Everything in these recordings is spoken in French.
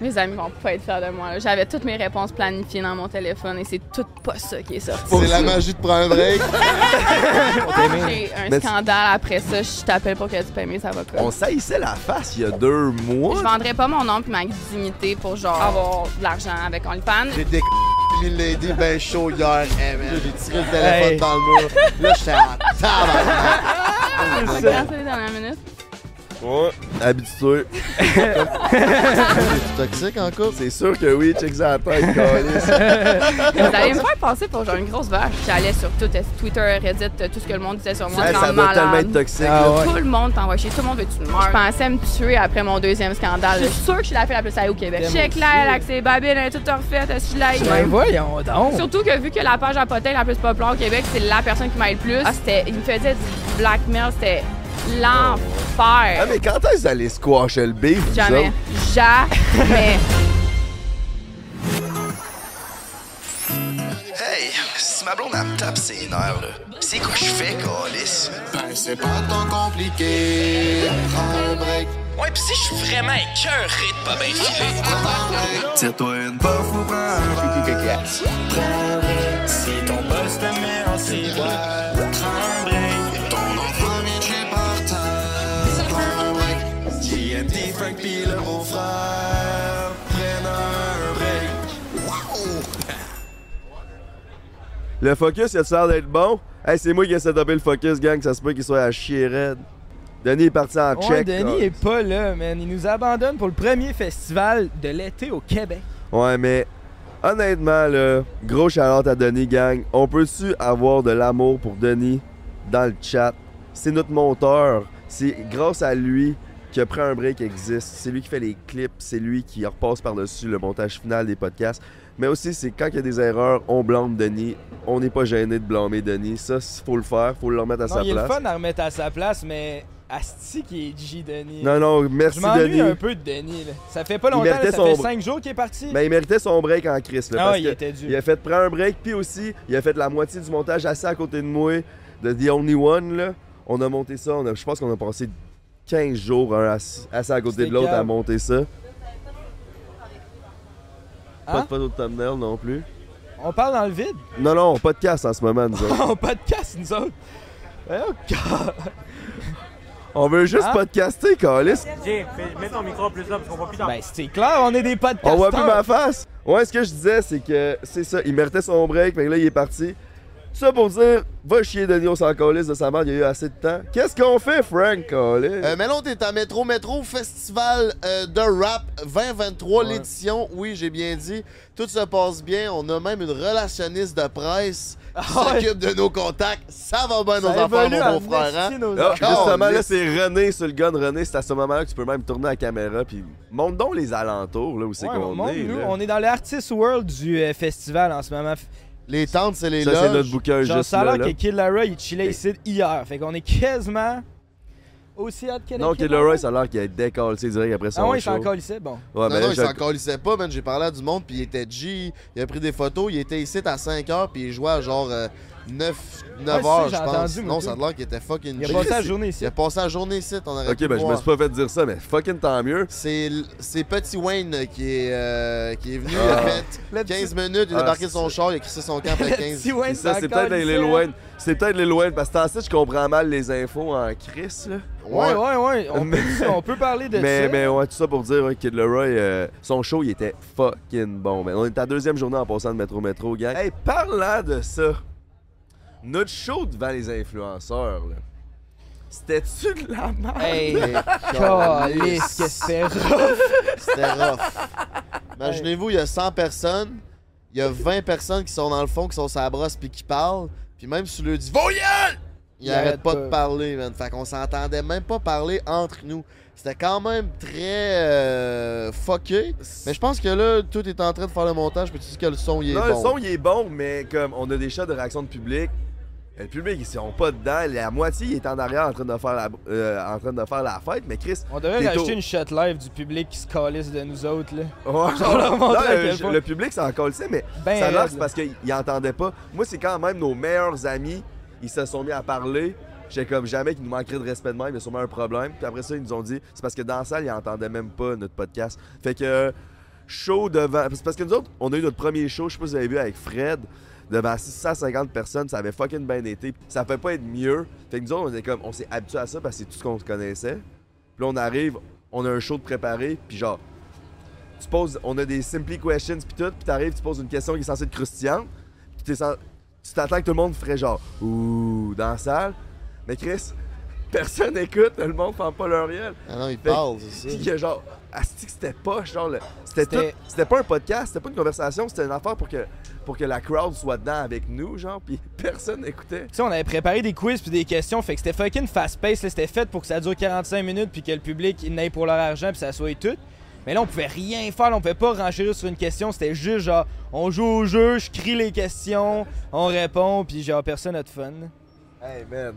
Mes amis vont pas être fiers de moi. J'avais toutes mes réponses planifiées dans mon téléphone et c'est tout pas ça qui est sorti. C'est la magie de prendre un break. J'ai un Mais scandale après ça, je t'appelle pour que tu payes mes avocats. On saillissait la face il y a deux mois. Je vendrais pas mon nom et ma dignité pour genre avoir de l'argent avec OnlyFans. J'ai des Milady ben chaud hier. Eh, man, J'ai tiré le téléphone Hey. dans le mur. Là, j'étais en tabarnak. Les dernières minutes. Ouais, habitué. C'est toxique en couple? C'est sûr que oui, check ça à la tête. Vous allez me faire passer pour genre une grosse vache. J'allais sur tout, Twitter, Reddit, tout ce que le monde disait sur moi. Genre ça doit tellement être toxique. Ah là. ouais. Tout le monde t'envoie chier, tout le monde veut que tu meurs. Je pensais me tuer après mon deuxième scandale. Je suis sûre que je suis la fille la plus salée au Québec. Check là, avec ses babines, elle est toute refaite, elle se Ben like. voyons donc. Surtout que vu que la page à potin la plus populaire au Québec, c'est la personne qui m'aide le plus. Ah, c'était, il me faisait du blackmail, c'était Ah, l'enfer. mais quand est-ce que vous allez squasher le beef? vous Jamais. autres? Jamais. Hey, si ma blonde elle me tape ses nerfs, là, c'est quoi je fais, Calis? Ben, c'est pas tant compliqué. Prends un break. Ouais, pis si je suis vraiment écœuré de pas bien filer. Tire-toi une puff ou prends un pipi Si ton boss te met en ciboire, Le focus, il a l'air d'être bon? Hey, c'est moi qui ai setupé le focus, gang, ça se peut qu'il soit à chier raide. Denis est parti en Ouais, check. Denis là. est pas là, man. Il nous abandonne pour le premier festival de l'été au Québec. Ouais, mais honnêtement, là, gros shout à Denis, gang. On peut-tu avoir de l'amour pour Denis dans le chat? C'est notre monteur. C'est grâce à lui que Prends un break existe. C'est lui qui fait les clips. C'est lui qui repasse par-dessus le montage final des podcasts. Mais aussi, c'est quand il y a des erreurs, on blâme Denis. On n'est pas gêné de blâmer Denis. Ça, il faut le faire. faut le remettre à Non, sa il est le place. fun à remettre à sa place, mais Asti qui est G Denis. Non, non, Je merci m'ennuie Denis. un peu de Denis. Là. Ça fait pas Il longtemps, là, ça son fait br- 5 jours qu'il est parti. Mais il méritait son break en crise. Là, ah parce il que était dû. Il a fait prendre un break, puis aussi, il a fait la moitié du montage assis à côté de moi, de The Only One. Là. On a monté ça, on a- je pense qu'on a passé 15 jours assis à côté de l'autre à monter ça. Pas Hein? de photo de thumbnail non plus. On parle dans le vide? Non, non, pas de casse en ce moment, nous autres. On podcast, nous autres. Voyons, gars. On veut juste Hein? podcaster, Calis. Jay, fais- mets ton micro plus là parce qu'on voit plus dans Ben, c'est clair, on est des podcasters. On voit plus ma face. Ouais, ce que je disais, c'est que c'est ça, il méritait son break, mais là, il est parti. Tout ça pour dire, va chier Denis, on s'en calisse de sa merde, il y a eu assez de temps. Qu'est-ce qu'on fait, Frank? Euh, mais là, t'es à Métro Métro Festival euh, de rap 2023, Ouais. l'édition. Oui, j'ai bien dit. Tout se passe bien. On a même une relationniste de presse qui Ah ouais. s'occupe de nos contacts. Ça va bien, nos enfants, mon beau-frère. Hein? Ah, justement, là, c'est René sur le gun. René, c'est à ce moment-là que tu peux même tourner la caméra. Puis montre donc les alentours, là, où c'est Ouais, qu'on est. nous, là. on est dans l'artist world du euh, festival en ce moment. Les tentes, c'est les Ça, c'est notre bouquin Genre, juste ça a là. l'air là. que Kid Laroi, il chillait ici hier. Fait qu'on est quasiment aussi hot que Non, Kid Laroi, ça a l'air qu'il a décalé direct après son Ah ouais, il show. s'en encore ici. Bon. Ouais, non, ben, non, il je- s'en calissait pas, man. J'ai parlé à du monde, puis il était G. Il a pris des photos. Il était ici à 5 heures, puis il jouait à genre euh, 9, 9 Ouais, heures, c'est ça, je j'ai pense. non, ça a l'air qu'il était fucking Il a passé la journée ici. Il a passé la journée ici, on aurait Ok, pu ben, je me suis pas fait dire ça, mais fucking tant mieux. C'est Petit Wayne qui est, euh, qui est venu, Ah. il a fait Le 15 minutes, il a Ah, débarqué de son char, il a crissé son camp après 15 Si Wayne Ça, c'est peut-être les calissait. loin. C'est peut-être les loin, parce que ensuite, je comprends mal les infos en crise, là. Ouais, ouais, ouais. On, peut, on peut parler de Mais, ça. mais ouais, tout ça pour dire, ouais, Kid Leroy, euh, son show, il était fucking bon. man. On est à la deuxième journée en passant de métro métro, gang. Hey, parlant de ça, notre show devant les influenceurs, là, c'était-tu de la merde? Hey, calice, que c'était rough? C'était rough. Imaginez-vous, il y a 100 personnes, il y a 20 personnes qui sont dans le fond, qui sont sur la brosse puis qui parlent, puis même si tu leur dis « Voyelle! » Ils Il arrêtent arrête pas, pas. de parler, man. Fait qu'on s'entendait même pas parler entre nous. C'était quand même très euh, fucké. Mais je pense que là, tout est en train de faire le montage, puis tu dis que le son, il est Non, bon. le son, il est bon, mais comme on a des shots de réaction de public, le public, ils sont pas dedans. La moitié, il est en arrière en train de faire la, euh, en train de faire la fête, mais Chris... On devrait rajouter une shot live du public qui se calisse de nous autres. Là. Ouais, Genre non, à le, le public s'en colle, mais Ben ça là. parce qu'ils n'entendaient pas. Moi, c'est quand même nos meilleurs amis, ils se sont mis à parler. J'étais comme jamais qu'il nous manquerait de respect de même, il y a sûrement un problème. Puis après ça, ils nous ont dit, c'est parce que dans la salle, ils entendaient même pas notre podcast. Fait que euh, show devant. C'est parce que nous autres, on a eu notre premier show, je sais pas si vous avez vu avec Fred, devant 650 personnes, ça avait fucking bien été. Ça peut pas être mieux. Fait que nous autres, on était comme, on s'est habitué à ça parce que c'est tout ce qu'on connaissait. Puis là, on arrive, on a un show de préparé, puis genre, tu poses, on a des simply questions puis tout, puis t'arrives, tu poses une question qui est censée être croustillante, puis tu t'attends que tout le monde ferait genre ouh dans la salle, mais Chris, personne écoute, le monde fait pas leur gueule. Ah non, il Fait- parle, c'est Puis ça. a genre, asti que c'était pas, genre, c'était pas un podcast, c'était pas une conversation, c'était une affaire pour que, pour que la crowd soit dedans avec nous, genre, puis personne n'écoutait. Tu sais, on avait préparé des quiz puis des questions, fait que c'était fucking fast-paced, là, c'était fait pour que ça dure 45 minutes puis que le public il n'aille pour leur argent puis ça soit tout. Mais là, on pouvait rien faire, là, on pouvait pas renchérir sur une question, c'était juste genre, on joue au jeu, je crie les questions, on répond, puis genre, personne a de fun. Hey man.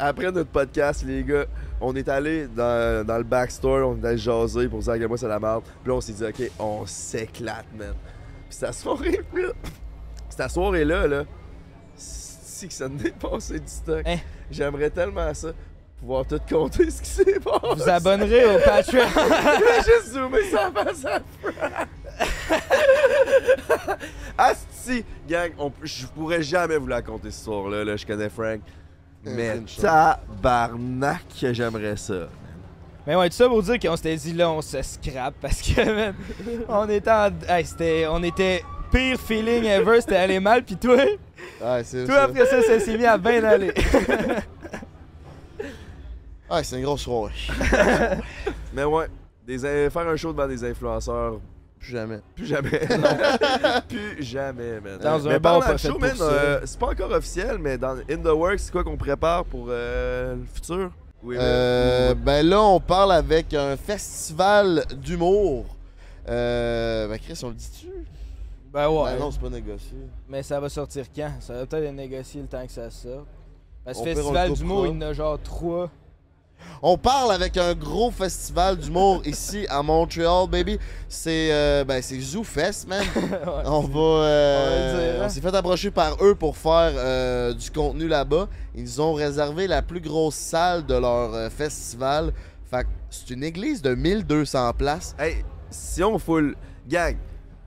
Après notre podcast, les gars, on est allé dans, dans le backstore, on est allé jaser pour dire à quel point c'est la merde. Puis là, on s'est dit, ok, on s'éclate, man. Puis cette soirée, là, cette soirée-là, là, si que ça nous dépassait du stock. Hein? J'aimerais tellement ça, pouvoir tout compter ce qui s'est passé. Vous abonnerez au Patreon. J'ai juste zoomé ça face à Frank. Asti, gang, on, je pourrais jamais vous la compter ce soir-là, là, je connais Frank. Mais une chance. tabarnak j'aimerais ça. Mais ouais, tout ça pour dire qu'on s'était dit là, on se scrape parce que, man, on était en. Hey, c'était. On était pire feeling ever, c'était allé mal, puis toi, Ouais, c'est toi ça. après ça, ça s'est mis à bien aller. Ouais, c'est une grosse soirée. Mais ouais, des, faire un show devant des influenceurs, Plus jamais. plus jamais. plus jamais, man. Dans un bar pas show, man, euh, c'est pas encore officiel, mais dans In the Works, c'est quoi qu'on prépare pour euh, le futur? Oui, Euh, ben là, on parle avec un festival d'humour. Euh, ben Chris, on le dit-tu? Ben ouais. Ben non, c'est pas négocié. Mais ça va sortir quand? Ça va peut-être être négocié le temps que ça sorte. Parce que Festival d'humour, il y en a genre trois. On parle avec un gros festival d'humour ici à Montréal, baby. C'est euh, ben c'est ZooFest, man. On va. euh, On hein. on s'est fait approcher par eux pour faire euh, du contenu là-bas. Ils ont réservé la plus grosse salle de leur euh, festival. Fait que c'est une église de 1200 places. Hey, si on full. Gang,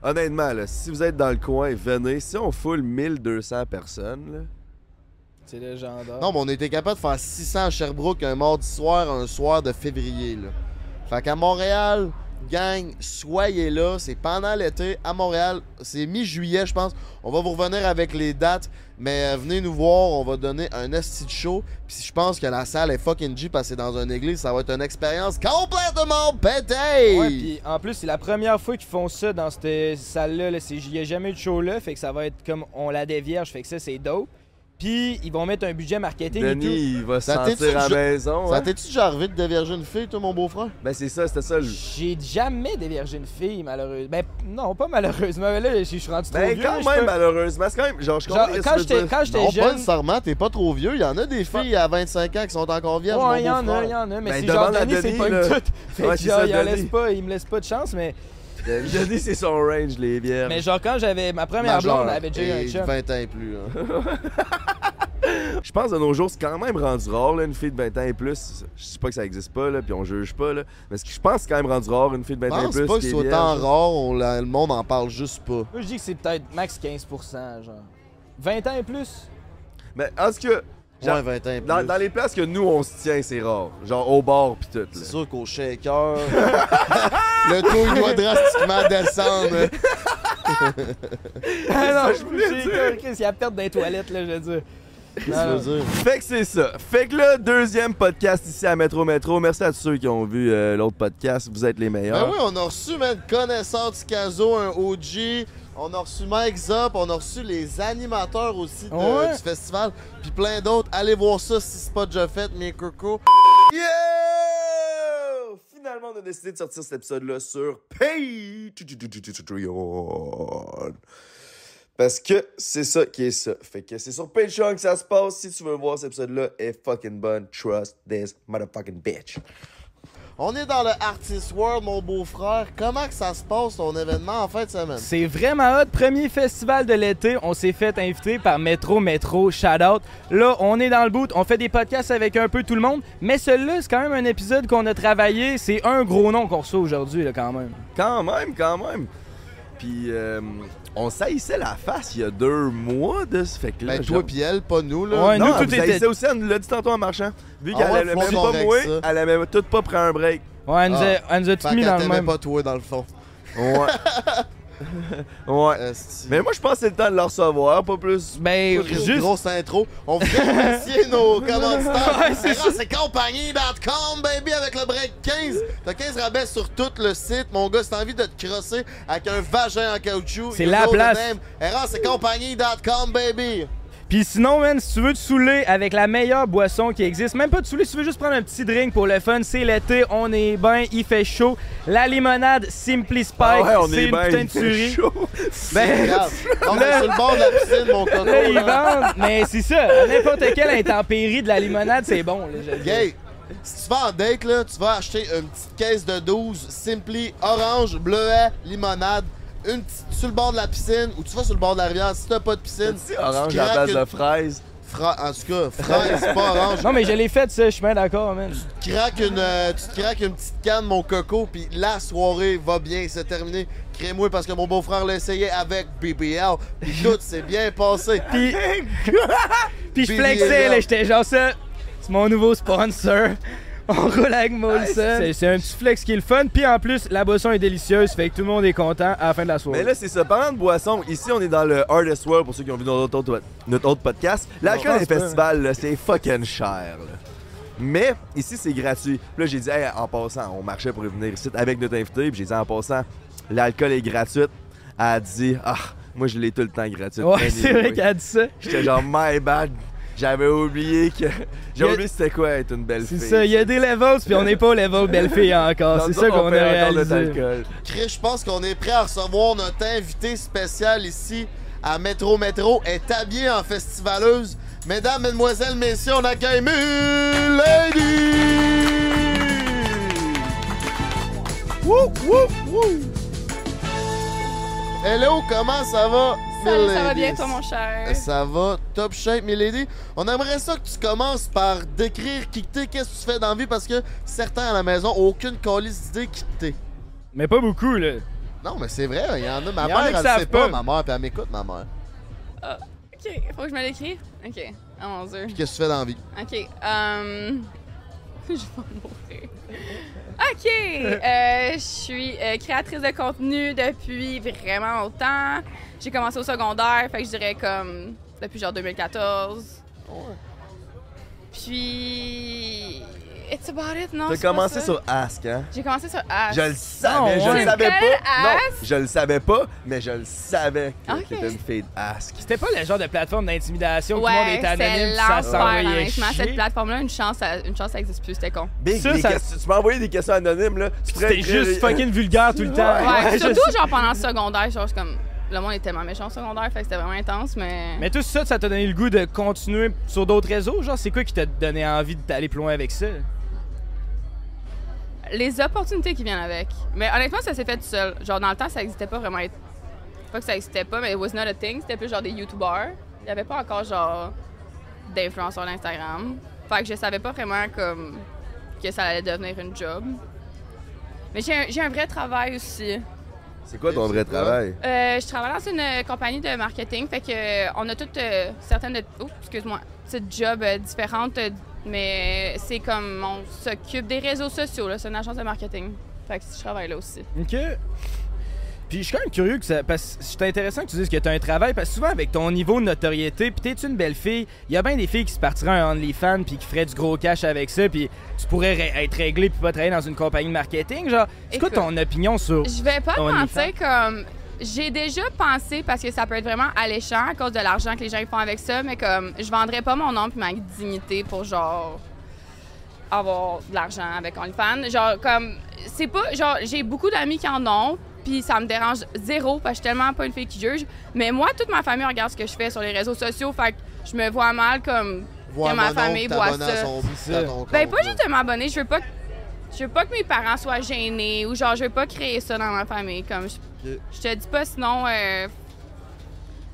honnêtement, là, si vous êtes dans le coin, venez. Si on full 1200 personnes, là. C'est légendaire. Non, mais on était capable de faire 600 à Sherbrooke un mardi soir, un soir de février. Là. Fait qu'à Montréal, gang, soyez là. C'est pendant l'été. À Montréal, c'est mi-juillet, je pense. On va vous revenir avec les dates. Mais euh, venez nous voir. On va donner un esti de show. Puis je pense que la salle est fucking G parce que dans une église. Ça va être une expérience complètement pétée. Ouais, puis en plus, c'est la première fois qu'ils font ça dans cette salle-là. Il n'y a jamais eu de show là, fait que ça va être comme on la dévierge, fait que ça, c'est dope. Puis ils vont mettre un budget marketing et tout. Denis, il va se Ça sentir à la maison. Ça hein? t'es-tu déjà arrivé de déverger une fille, toi, mon beau-frère? Ben, c'est ça, c'était ça. le- J'ai jamais déviergé une fille, malheureusement. Ben, non, pas malheureusement, mais là, je suis rendu trop Ben, vieux. quand même, peux- malheureusement. C'est quand même. Genre, je Genre, comprends que quand j'étais j'étais Non, pas jeune. nécessairement. T'es pas trop vieux. Il y en a des filles à 25 ans qui sont encore vierges, Ouais, il y en a, il y en a, mais Ben, c'est genre Denis, c'est pas une toute. Fait que genre, ça, il me laisse pas de chance, mais, Denis, c'est son range, les bières. mais genre quand j'avais ma première Majeur blonde, elle avait déjà eu et un chum. 20 ans et plus. hein. Je pense de nos jours, c'est quand même rendu rare, là, une fille de 20 ans et plus. Je sais pas que ça existe pas, là, puis on juge pas, là. Mais ce que je pense que c'est quand même rendu rare, une fille de Je 20 ans et pense plus. pas que qui ce est soit vierge. tant rare, on la- le monde en parle juste pas. Moi, je dis que c'est peut-être max 15%, genre. 20 ans et plus? Mais en tout cas, genre, Ouais, 20 ans et plus. dans, dans les places que nous on se tient, c'est rare. Genre au bar pis tout. C'est sûr qu'au shaker, le taux il doit drastiquement descendre. Ah non, je voulais dire. Il y a perte des toilettes, là, je veux dire. Qu'est-ce que Non, tu veux dire? Fait que c'est ça. Fait que là, deuxième podcast ici à Métro Métro. Merci à tous ceux qui ont vu euh, l'autre podcast. Vous êtes les meilleurs. Ben oui, on a reçu même connaisseur du caso, un OG. On a reçu Mike Zop, on a reçu les animateurs aussi de- Ouais. du festival, puis plein d'autres. Allez voir ça si c'est pas déjà fait, mes cocos. Yo! Finalement, on a décidé de sortir cet épisode-là sur Patreon. Parce que c'est ça qui est ça. Fait que c'est sur Patreon que ça se passe. Si tu veux voir cet épisode-là, est fucking bonne. Trust this motherfucking bitch. On est dans le Artist World, mon beau-frère. Comment que ça se passe, ton événement en fin de semaine? C'est vraiment hot. Premier festival de l'été. On s'est fait inviter par Metro Metro. Shout out. Là, on est dans le boot. On fait des podcasts avec un peu tout le monde. Mais celui-là, c'est quand même un épisode qu'on a travaillé. C'est un gros nom qu'on reçoit aujourd'hui, là, quand même. Quand même, quand même. Puis, euh, on saillissait la face il y a deux mois de ce fait que là. Ben, toi pis elle, pas nous, là. Ouais, non, nous, tout vous était- aussi, elle nous l'a dit tantôt en marchant. Vu Ah qu'elle ouais, avait même pas ça. elle avait tout pas pris un break. Ouais, elle nous, Ah. a, elle nous a tout Fait mis dans le même. pas toi, dans le fond. Ouais. ouais. Esti. Mais moi, je pense que c'est le temps de le recevoir, pas plus. Ben, Grosse- juste. Grosse intro. On voudrait remercier nos commanditaires. Ouais, c'est c'est compagnie.com, baby, avec le break 15. T'as 15 rabais sur tout le site. Mon gars, si t'as envie de te crosser avec un vagin en caoutchouc, C'est you la know the place. name. Errant, c'est compagnie.com, baby. Puis sinon, man, si tu veux te saouler avec la meilleure boisson qui existe, même pas te saouler, si tu veux juste prendre un petit drink pour le fun, c'est l'été, on est bien, il fait chaud. La limonade Simply Spike, Ah ouais, on c'est est une bien. putain de il fait tuerie. chaud. Ben, Regarde. On est sur le bord de la piscine, mon coco. là, ils là. vendent, mais c'est ça, n'importe quelle intempérie de la limonade, c'est bon. Là. Gay, si tu vas en date, là, tu vas acheter une petite caisse de 12 Simply orange, bleuet, limonade, une petite sur le bord de la piscine ou tu vas sur le bord de la rivière. Si t'as pas de piscine, C'est orange tu à la craques place une- de fraise. fra- en tout cas, fraise, pas orange. Non, mais je l'ai fait, ça, je suis bien d'accord, man. Tu craques une, euh, tu te craques une petite canne, mon coco, puis la soirée va bien, c'est terminé. Crée-moi parce que mon beau-frère l'a essayé avec BBL, puis tout s'est bien passé. Puis, puis je flexais, là, j'étais genre ça, c'est mon nouveau sponsor. On roule avec Molson. C'est c'est un petit flex qui est le fun. Puis en plus, la boisson est délicieuse, fait que tout le monde est content à la fin de la soirée. Mais là, c'est ça. Parlant de boisson, ici, on est dans le Artist World pour ceux qui ont vu notre autre, notre autre podcast. L'alcool des festivals, c'est fucking cher. là. Mais ici, c'est gratuit. Puis là, j'ai dit, hey, en passant, on marchait pour venir ici avec notre invité. Puis j'ai dit, en passant, l'alcool est gratuit. Elle a dit, ah, moi, je l'ai tout le temps gratuit. ouais, Anyway. c'est vrai qu'elle a dit ça. J'étais genre, my bad. J'avais oublié que. J'ai a- oublié c'était quoi être une belle C'est fille. ça, il y a des levels, puis on n'est pas au level belle fille encore. C'est ça qu'on on a réalisé. alcool. Chris, je pense qu'on est prêt à recevoir notre invité spécial ici à Métro Métro. Elle est habillée en festivaleuse. Mesdames, mesdemoiselles, messieurs, on accueille Lady! Wouh, wouh, wouh! Hello, comment ça va? Salut, ça va bien, toi, mon cher? Ça va, top shape, Milady. On aimerait ça que tu commences par décrire qui que t'es, qu'est-ce que tu fais dans la vie, parce que certains à la maison ont aucune calice d'idée qui que t'es. Mais pas beaucoup, là. Non, mais c'est vrai, il y en a. Ma Il y en a mère, qui elle savent sait pas, pas. ma mère, puis elle m'écoute, ma mère. Ok, faut que je me l'écrive? Ok. Oh mon dieu. Puis qu'est-ce que tu fais dans la vie? Ok. Euh... je vais mourir. Ok. euh, je suis euh, créatrice de contenu depuis vraiment longtemps. J'ai commencé au secondaire, fait que je dirais comme depuis genre 2014. Puis. It's about it, non? T'as pas commencé ça? sur Ask, hein? J'ai commencé sur Ask. Je le savais, je ouais. le savais pas. Non, je le savais pas, mais je le savais que Ok. t'étais une fille de Ask. C'était pas le genre de plateforme d'intimidation où tout le monde Ouais, était anonyme, ça s'envoyait honnêtement. Cette plateforme-là, une chance, ça, une chance, ça existe plus, c'était con. Big, Ça, ça- questions- tu m'as envoyé des questions anonymes, là. C'était juste fucking vulgaire tout le temps. Ouais, je surtout genre pendant le secondaire, genre c'est comme le monde est tellement méchant au secondaire, fait que c'était vraiment intense, mais. Mais tout ça, ça t'a donné le goût de continuer sur d'autres réseaux? Genre, c'est quoi qui t'a donné envie d'aller plus loin avec ça? Les opportunités qui viennent avec. Mais honnêtement, ça s'est fait tout seul. Genre dans le temps, ça existait pas vraiment. Pas que ça existait pas, mais it was not a thing. C'était plus genre des YouTubers. Il y avait pas encore genre d'influenceurs d'Instagram. Fait que je savais pas vraiment comme que ça allait devenir une job. Mais j'ai un, j'ai un vrai travail aussi. C'est quoi ton vrai travail? Euh, je travaille dans une euh, compagnie de marketing, fait que euh, on a toutes euh, certaines de, oh, excuse-moi, petites jobs euh, différentes, euh, mais c'est comme on s'occupe des réseaux sociaux là, c'est une agence de marketing. Fait que je travaille là aussi. OK. Puis je suis quand même curieux que ça. Parce que c'est intéressant que tu dises que tu as un travail, parce que souvent avec ton niveau de notoriété, puis t'es une belle fille, il y a bien des filles qui se partiraient un OnlyFans puis qui feraient du gros cash avec ça, puis tu pourrais ré- être réglé puis pas travailler dans une compagnie de marketing. Genre, c'est quoi ton opinion sur. Je vais pas mentir comme j'ai déjà pensé parce que ça peut être vraiment alléchant à cause de l'argent que les gens ils font avec ça, mais comme je vendrais pas mon nom puis ma dignité pour genre avoir de l'argent avec OnlyFans. Genre comme c'est pas genre j'ai beaucoup d'amis qui en ont puis ça me dérange zéro parce que je suis tellement pas une fille qui juge. Mais moi toute ma famille regarde ce que je fais sur les réseaux sociaux, fait que je me vois mal comme Voir Que ma famille voit ça. ben pas juste de m'abonner, je veux pas je veux pas que mes parents soient gênés ou genre, je veux pas créer ça dans ma famille. Comme je, te dis pas, sinon, euh,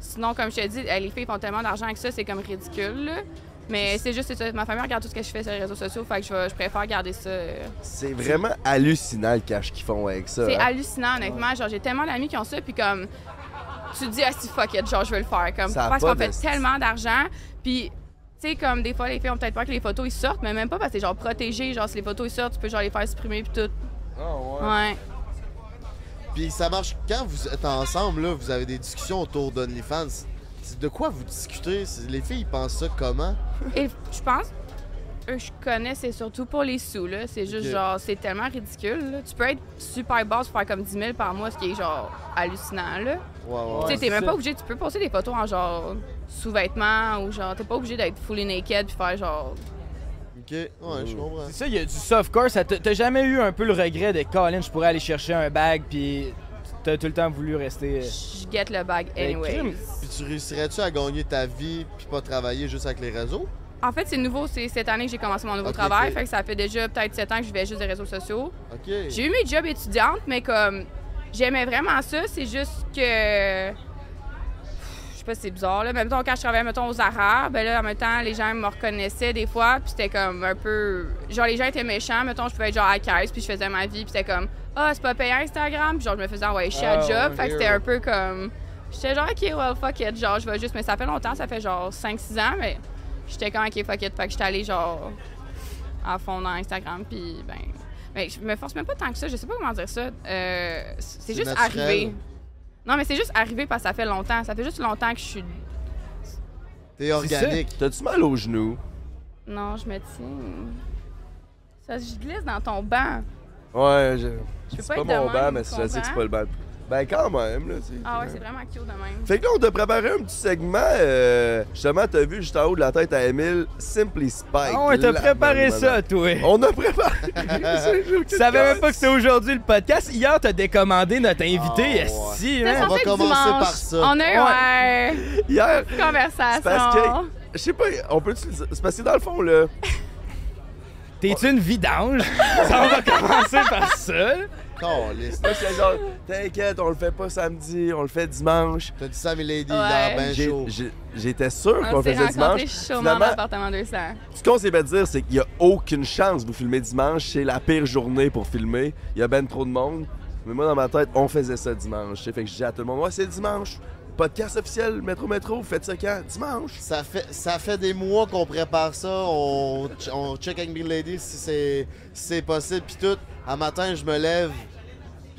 sinon, comme je te dis, euh, les filles font tellement d'argent que ça, c'est comme ridicule. là. Mais c'est juste c'est ça. Ma famille regarde tout ce que je fais sur les réseaux sociaux, fait que je, vais- je préfère garder ça. euh. C'est vraiment hallucinant le cash qu'ils font avec ça. C'est hein. hallucinant, honnêtement. Genre, j'ai tellement d'amis qui ont ça, puis comme, tu te dis, ah, si fuck it, genre, je veux le faire. Comme, Ça parce qu'on fait tellement d'argent, puis. Tu sais, comme des fois, les filles ont peut-être peur que les photos ils sortent, mais même pas parce que c'est genre protégé. Genre, si les photos ils sortent, tu peux genre les faire supprimer puis tout. Ah, ouais. Ouais. Puis ça marche quand vous êtes ensemble, là, vous avez des discussions autour d'OnlyFans. De quoi vous discutez? Les filles ils pensent ça comment? Et je pense, eux, je connais, c'est surtout pour les sous, là. C'est juste genre, c'est tellement ridicule, là. Tu peux être super basse pour faire comme 10 000 par mois, ce qui est genre hallucinant, là. Ouais, ouais, tu sais, t'es même ça. pas obligé, tu peux poster des photos en genre sous-vêtements ou genre, t'es pas obligé d'être fully naked puis faire genre. Ok, ouais, je comprends. C'est ça, il y a du softcore. Ça t'a- T'as jamais eu un peu le regret de Colin, je pourrais aller chercher un bag, puis t'as tout le temps voulu rester. euh, Je get le bag crime. Puis tu réussirais-tu à gagner ta vie puis pas travailler juste avec les réseaux? En fait, c'est nouveau, c'est cette année que j'ai commencé mon nouveau travail, fait que ça fait déjà peut-être 7 ans que je vais juste des réseaux sociaux. Ok. J'ai eu mes jobs étudiantes, mais comme j'aimais vraiment ça, c'est juste que pas c'est bizarre là, mais mettons quand je travaillais mettons aux Arabes, ben là en même temps les gens me reconnaissaient des fois, puis c'était comme un peu genre les gens étaient méchants, mettons je pouvais être genre à la caisse, puis je faisais ma vie, puis c'était comme ah, c'est pas payant Instagram, puis genre je me faisais envoyer chier à Ah, job, fait que c'était un peu comme j'étais genre OK, well fuck it, genre je vais juste mais ça fait longtemps, ça fait genre 5 6 ans mais j'étais comme OK, fuck it, fait que j'étais allée genre à fond dans Instagram, puis ben. Mais je me force même pas tant que ça, je sais pas comment dire ça. Euh, c'est C'est juste naturel. arrivé. Non, mais c'est juste arrivé parce que ça fait longtemps. Ça fait juste longtemps que je suis. T'es organique. T'as-tu mal aux genoux? Non, je me tiens. Ça, je glisse dans ton banc. Ouais, je... Je peux c'est pas pas être mon banc, mais je sais que c'est pas le banc. Ben quand même, là. tu sais. Ah ouais, c'est vraiment cute de même. Fait que là, on t'a préparé un petit segment. euh, justement, t'as vu juste en haut de la tête à Emile, Simply Spike. Ah ouais, t'as préparé ça, toi. On a préparé. Tu savais même pas que c'était aujourd'hui le podcast. Hier, t'as décommandé notre invité. Ah, ouais. C'est man. va commencer dimanche. par ça. On a eu ouais. Hier, une conversation. parce que. Je sais pas, on peut. C'est parce que dans le fond, là. T'es une vidange? ça, on va commencer par ça. Caliste. Moi, j'étais genre, t'inquiète, on le fait pas samedi, on le fait dimanche. T'as dit ça, Milady, Ouais. hier, ben J'ai- chaud. j'ai- J'étais sûr qu'on On s'est le faisait dimanche. Finalement, l'appartement 200. Ce qu'on s'est fait dire, c'est qu'il n'y a aucune chance de vous filmer dimanche. C'est la pire journée pour filmer. Il y a ben trop de monde. Mais moi, dans ma tête, on faisait ça dimanche. Fait que je dis à tout le monde, ouais, c'est dimanche. Podcast officiel, Métro Métro, vous faites ça quand? Dimanche. Ça fait, ça fait des mois qu'on prépare ça. On, ch- on check avec Milady si c'est si c'est possible. Puis tout, un matin, je me lève.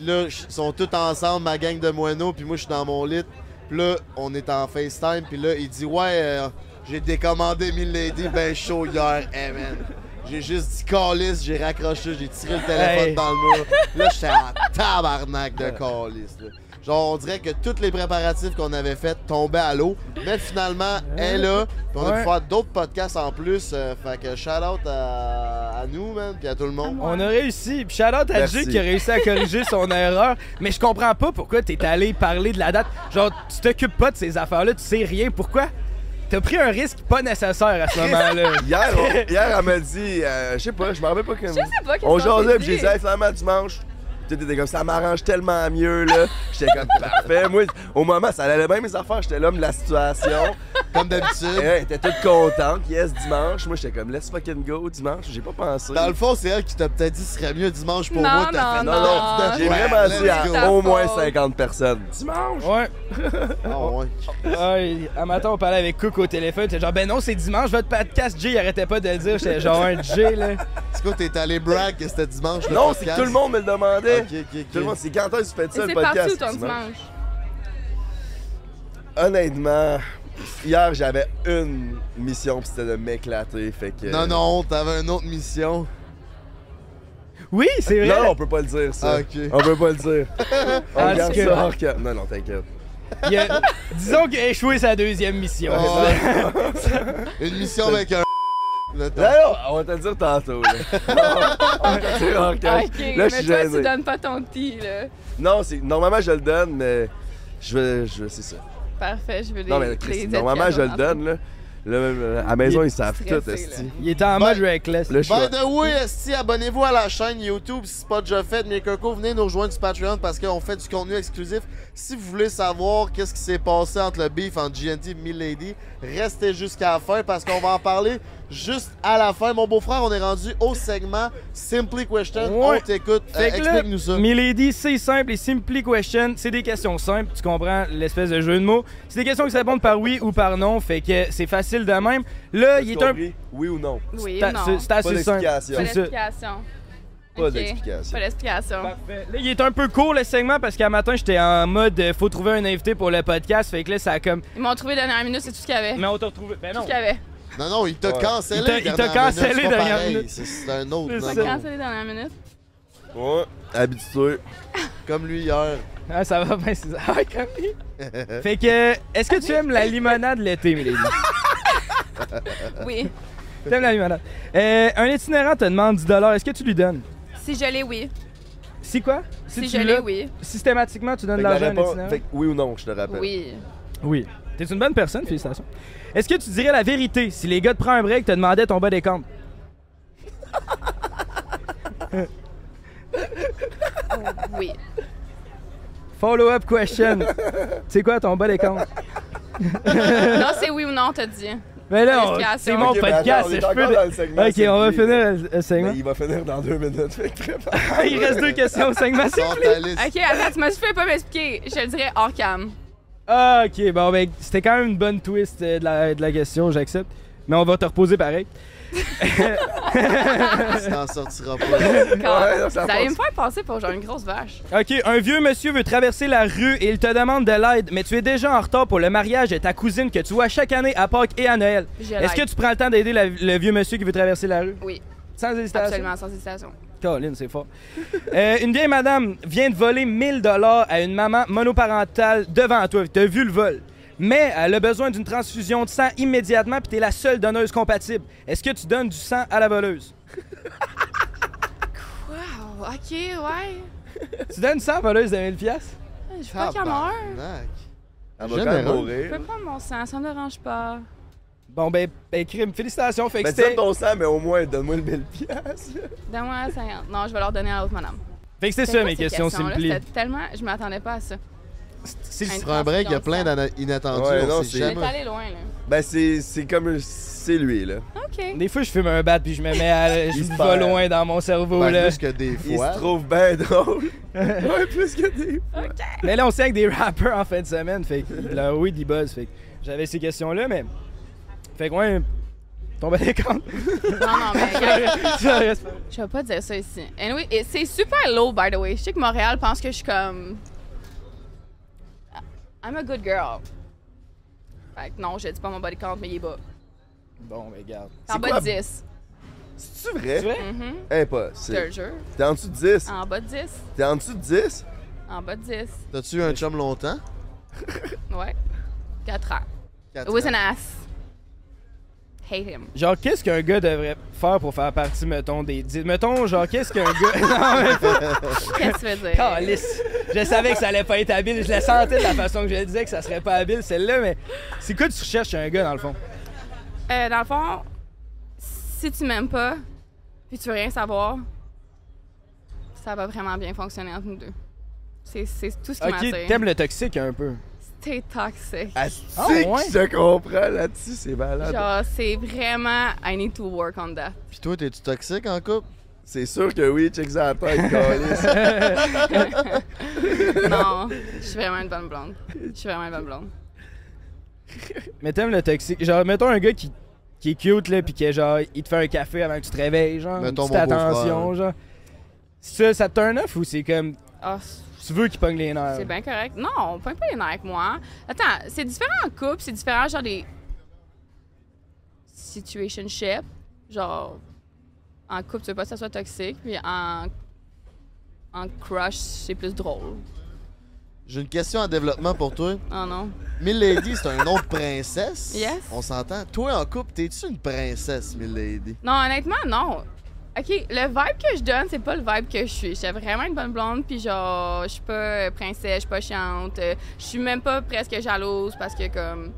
Là, ils sont tous ensemble, ma gang de moineaux. Puis moi, je suis dans mon lit. Puis là, on est en FaceTime. Puis là, il dit Ouais, euh, j'ai décommandé Milady ben chaud hier. Hey, man. J'ai juste dit calice, j'ai raccroché, j'ai tiré le téléphone Hey. dans le mur. Là, j'étais en tabarnak de calice. là. Genre, on dirait que tous les préparatifs qu'on avait faits tombaient à l'eau. Mais finalement, elle est là. Puis on a Ouais. pu faire d'autres podcasts en plus. euh, fait que shout out à, à nous, man, puis à tout le monde. On a réussi. Puis shout out à Merci. Jay qui a réussi à corriger son erreur. Mais je comprends pas pourquoi t'es allé parler de la date. Genre, tu t'occupes pas de ces affaires-là, tu sais rien. Pourquoi? T'as pris un risque pas nécessaire à ce moment-là. Hier, on- hier elle m'a dit, euh, je sais pas, je m'en rappelle pas. Je sais pas qu'est-ce On qu'on jasait, s'est puis j'ai dit. dit, hey, finalement, dimanche. Tout était comme ça, m'arrange tellement mieux, là. J'étais comme parfait. Moi, au moment, ça allait bien mes affaires. J'étais l'homme de la situation. Comme d'habitude. elle était toute contente. Yes, dimanche. Moi, j'étais comme, let's fucking go, dimanche. J'ai pas pensé. Dans le fond, c'est elle qui t'a peut-être dit ce serait mieux dimanche pour Non, moi. T'as fait non, non, non, non. j'ai Ouais, vraiment dit à au moins faute. 50 personnes. Dimanche! Ouais. Ah ouais. Ouais, un matin, on parlait avec Cook au téléphone. T'es genre, ben non, c'est dimanche, votre podcast. Jay, il arrêtait pas de le dire. J'étais genre un Jay, là. C'est quoi, t'es allé brag que c'était dimanche? le Non, c'est que tout le monde me le demandait. Tout le monde, c'est quand est-ce que tu fais ça, le c'est podcast? où ton Dimanche. dimanche? Honnêtement, hier, j'avais une mission, puis c'était de m'éclater. Fait que. Non, non, t'avais une autre mission. Oui, c'est vrai. Non, on peut pas le dire, ça. Ah, ok. On peut pas le dire. on Ah, garde c'est ça hors Non, non, t'inquiète. A- disons qu'il a échoué sa deuxième mission. Ah. Une mission avec un. On va te le dire tantôt. Là. on va te dire. Ok, Là, je mais suis toi, gêné. tu donnes pas ton petit, là. Non, c'est normalement je le donne, mais je vais, je c'est ça. Parfait, je veux des Non mais Christy, normalement je le donne là. À la maison, Il- ils savent stressé, tout, esti. Il était en mode reckless. Là, je suis By the way, esti, abonnez-vous à la chaîne YouTube si c'est pas déjà fait. Mais Coco, venez nous rejoindre sur Patreon parce qu'on fait du contenu exclusif. Si vous voulez savoir qu'est-ce qui s'est passé entre le beef entre GNT et Milady, restez jusqu'à la fin parce qu'on va en parler juste à la fin. Mon beau-frère, on est rendu au segment Simply Question. Ouais. On t'écoute. Euh, là, Explique-nous ça. Milady, c'est simple et simply question. C'est des questions simples. Tu comprends l'espèce de jeu de mots? C'est des questions qui se répondent par oui ou par non. Fait que c'est facile de même. Là, il est un. Oui ou non? Oui, C'est non. c'est- c'est Pas assez simple. d'explication. Pas d'explication. Pas d'explication. Pas d'explication. Parfait. Là, il est un peu court le segment parce qu'à matin, j'étais en mode euh, faut trouver un invité pour le podcast. Fait que là, ça a comme. Ils m'ont trouvé dernière minute, c'est tout ce qu'il y avait. Mais on t'a retrouvé. Ben Tout non. ce qu'il y avait. Non, non, il t'a Ouais. cancellé. Il t'a- il t'a dernière minute, cancellé dernière minute. C'est un autre. T'as non. cancellé dernière minute? Ouais, habitué. Comme lui hier. Ah, ça va bien, c'est ça. Ah, comme lui. Fait que, est-ce que tu aimes la limonade l'été, Milady? Oui. T'aimes la limonade? Euh, un itinérant te demande 10 est-ce que tu lui donnes? Si je l'ai, oui. Si quoi? Si, tu je l'ai, oui. Systématiquement, tu donnes de l'argent à un itinérant? fait que oui ou non, je te rappelle. Oui. Oui. T'es une bonne personne, félicitations. Est-ce que tu dirais la vérité si les gars te prennent un break te demandaient ton bas des comptes? Oui. Follow-up question. c'est quoi ton bas des comptes? non, c'est oui ou non, t'as dit. Mais là, c'est mon podcast, attends, on est je peux... encore dans le segment, Ok, on va finir le, le segment. Mais il va finir dans deux minutes. Fait que prépare. Il reste deux questions au segment. Ok, attends, tu m'as fait pas m'expliquer. Je le dirais hors cam. Ah, ok, bon, ben, c'était quand même une bonne twist euh, de, la, de la question, j'accepte. Mais on va te reposer pareil. Tu t'en sortiras pas. Non, ça Vous allez passe. me faire passer pour genre une grosse vache. Ok, un vieux monsieur veut traverser la rue et il te demande de l'aide, mais tu es déjà en retard pour le mariage de ta cousine que tu vois chaque année à Pâques et à Noël. Je Est-ce que l'aide. tu prends le temps d'aider la- le vieux monsieur qui veut traverser la rue? Oui, Sans hésitation. absolument, sans hésitation. Colin, c'est fort. Euh, une vieille madame vient de voler 1000 dollars à une maman monoparentale devant toi. T'as vu le vol? Mais elle a besoin d'une transfusion de sang immédiatement, puis t'es la seule donneuse compatible. Est-ce que tu donnes du sang à la voleuse? Wow, ok, ouais. tu donnes du sang à la voleuse de 1000 piastres? Je veux pas qu'elle meure. Elle va quand même Généreux. Je mourir. peux prendre mon sang, ça me dérange pas. Bon, ben, ben crime, félicitations. Fait que Ben, c'était ton sang, mais au moins, donne-moi le 1000 piastres. Donne-moi 50. Non, je vais leur donner à l'autre madame. fait que c'était C'était ça, mes questions. C'était tellement. Je m'attendais pas à ça. C'est Sur un break, il y a plein d'inattendus. Ouais, on non, c'est- Je jamais. aller loin, là. Ben, c'est c'est comme. C'est lui, là. Ok. Des fois, je fume un bat puis je me mets à. Je Il perd. loin dans mon cerveau, Ben, là. plus que des Il fois. se trouve bien drôle. ouais, plus que des. Mais là, on sait avec des rappers en fin de semaine. Fait que là, oui, il buzz. Fait que j'avais ces questions-là, mais. Fait que, ouais. Ton des comptes. Non, non, mais pas- je vais pas dire ça ici. Anyway, et c'est super low, by the way. Je sais que Montréal pense que je suis comme. I'm a good girl. Fait que non, je dis pas mon body count, mais il est bas. Bon, mais regarde. C'est en C'est bas de 10. C'est-tu vrai? C'est vrai? Mhm. Eh, Je Impossible. te le jure. T'es en dessous de 10? En bas de 10. T'es en dessous de 10? En bas de 10. T'as-tu eu un chum longtemps? Ouais. 4 ans. Quatre It was an ass. Hate him. Genre, qu'est-ce qu'un gars devrait faire pour faire partie, mettons, des. dix- Mettons, genre, qu'est-ce qu'un gars. non, mais. Qu'est-ce que tu veux dire? Calisse. Je savais que ça allait pas être habile. Je le sentais de la façon que je le disais que ça serait pas habile, celle-là, mais. C'est quoi tu recherches chez un gars, dans le fond? Euh, dans le fond, si tu m'aimes pas, puis tu veux rien savoir, ça va vraiment bien fonctionner entre nous deux. C'est tout ce qui Ok, m'attire. t'aimes le toxique un peu. T'es toxique. Ah, que ouais? je te comprends là-dessus, c'est malade. Genre, c'est vraiment. I need to work on that. Puis toi, t'es-tu toxique en couple? C'est sûr que oui, check ça à la tête, non, je suis vraiment une bonne blonde. Je suis vraiment une bonne blonde. Mais t'aimes le toxique. Genre, mettons un gars qui, qui est cute, là, pis que, genre, il te fait un café avant que tu te réveilles, genre. Mettons une petite mon beau-frère. attention, genre. Ça, ça te turn off ou c'est comme. Ah, Tu veux qu'il pogne les nerfs? c'est bien correct. Non, on pogne pas les nerfs avec moi. Attends, c'est différent en couple, c'est différent, genre des. Situationship. Genre, en couple, tu veux pas que ça soit toxique, puis en. En crush, c'est plus drôle. J'ai une question en développement pour toi. Oh non. Milady, c'est un nom de princesse. Yes. On s'entend. Toi, en couple, t'es-tu une princesse, Milady? Non, honnêtement, non. OK, le vibe que je donne, c'est pas le vibe que je suis. J'étais vraiment une bonne blonde, puis genre, je suis pas princesse, je suis pas chiante. euh, Je suis même pas presque jalouse parce que, comme.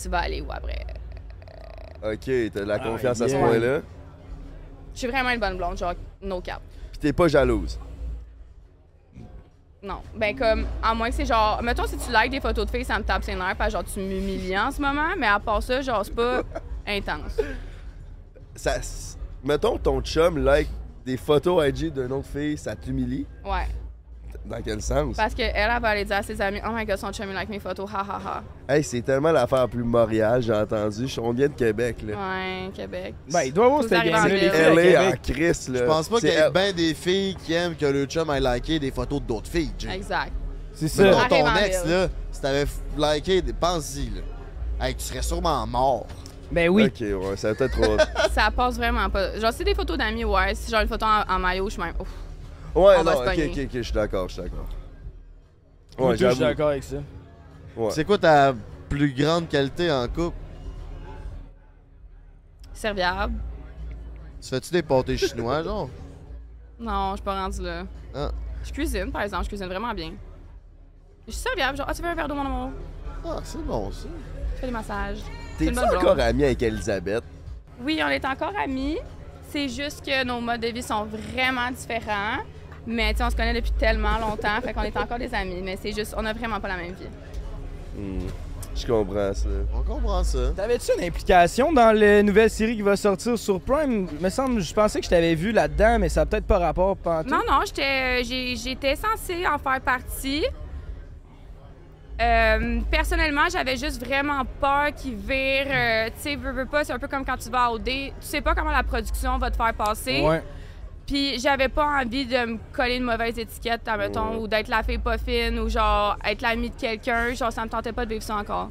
tu vas aller où après? Ok, t'as de la Ah, confiance à ce point-là. Je suis vraiment une bonne blonde, genre, no cap. Puis t'es pas jalouse. Non. Ben, comme, à moins que c'est genre, mettons, si tu likes des photos de filles, ça me tape ses nerfs, parce que genre, tu m'humilies en ce moment, mais à part ça, genre, c'est pas intense. Ça, mettons que ton chum like des photos IG d'une autre fille, ça t'humilie? Ouais. Dans quel sens? Parce qu'elle, elle va aller dire à ses amis, oh my god, son chum, il like mes photos, ha ha ha. Hey, c'est tellement l'affaire la plus Montréal, j'ai entendu. On vient de Québec, là. Ouais, Québec. Ben, il doit avoir cette gang-là. À LA en. Chris, là. Je pense pas qu'il y ait elle- bien des filles qui aiment que le chum aille liker des photos d'autres filles, Jay. Exact. C'est Mais ça. Arrive ton ex, là, si t'avais liké, des- pense-y, là. Hey, tu serais sûrement mort. Ben oui. Ok, ouais, ça va peut-être trop. Ça passe vraiment pas. Genre, c'est des photos d'amis, ouais. Si genre une photo en, en maillot, je suis même, ouf. Ouais, On va non, se ok, pogner. ok, ok, je suis d'accord, je suis d'accord. Moi, Ouais, tout, je suis j'avoue. d'accord avec ça. Ouais. C'est quoi ta plus grande qualité en couple? Serviable. Tu fais-tu des pâtés chinois, genre? Non, je suis pas rendue là. Ah. Je cuisine, par exemple, je cuisine vraiment bien. Je suis serviable, genre, ah, tu veux un verre d'eau, mon amour? Ah, c'est bon, ça. Je fais des massages. T'es-tu blonde. encore ami avec Elisabeth? Oui, on est encore amis. C'est juste que nos modes de vie sont vraiment différents. Mais tu sais, on se connaît depuis tellement longtemps, fait qu'on est encore des amis. Mais c'est juste, on a vraiment pas la même vie. Hmm, Je comprends ça. On comprend ça. T'avais-tu une implication dans la nouvelle série qui va sortir sur Prime? Me semble, je pensais que je t'avais vu là-dedans, mais ça a peut-être pas rapport pantoute. Non, non, j'étais, j'étais censée en faire partie. Euh, personnellement, j'avais juste vraiment peur qu'il vire. euh, tu sais, veux, veux pas, c'est un peu comme quand tu vas à OD. Tu sais pas comment la production va te faire passer. Ouais. Puis j'avais pas envie de me coller une mauvaise étiquette, admettons, Ouais. ou d'être la fille pas fine, ou genre être l'amie de quelqu'un. Genre, ça me tentait pas de vivre ça encore.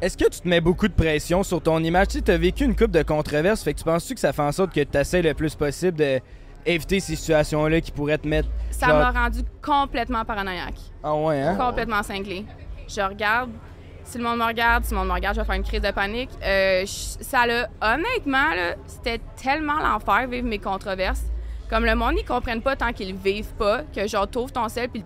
Est-ce que tu te mets beaucoup de pression sur ton image? Tu sais, t'as vécu une coupe de controverses, fait que tu penses-tu que ça fait en sorte que tu essaies le plus possible d'éviter ces situations-là qui pourraient te mettre. Ça Genre- m'a rendu complètement paranoïaque. Ah ouais, hein? complètement cinglé. Je regarde. Si le monde me regarde, si le monde me regarde, je vais faire une crise de panique. Euh, ça l'a, honnêtement, c'était tellement l'enfer vivre mes controverses. Comme le monde, ils comprennent pas tant qu'ils vivent pas, que genre, t'ouvres ton sel, puis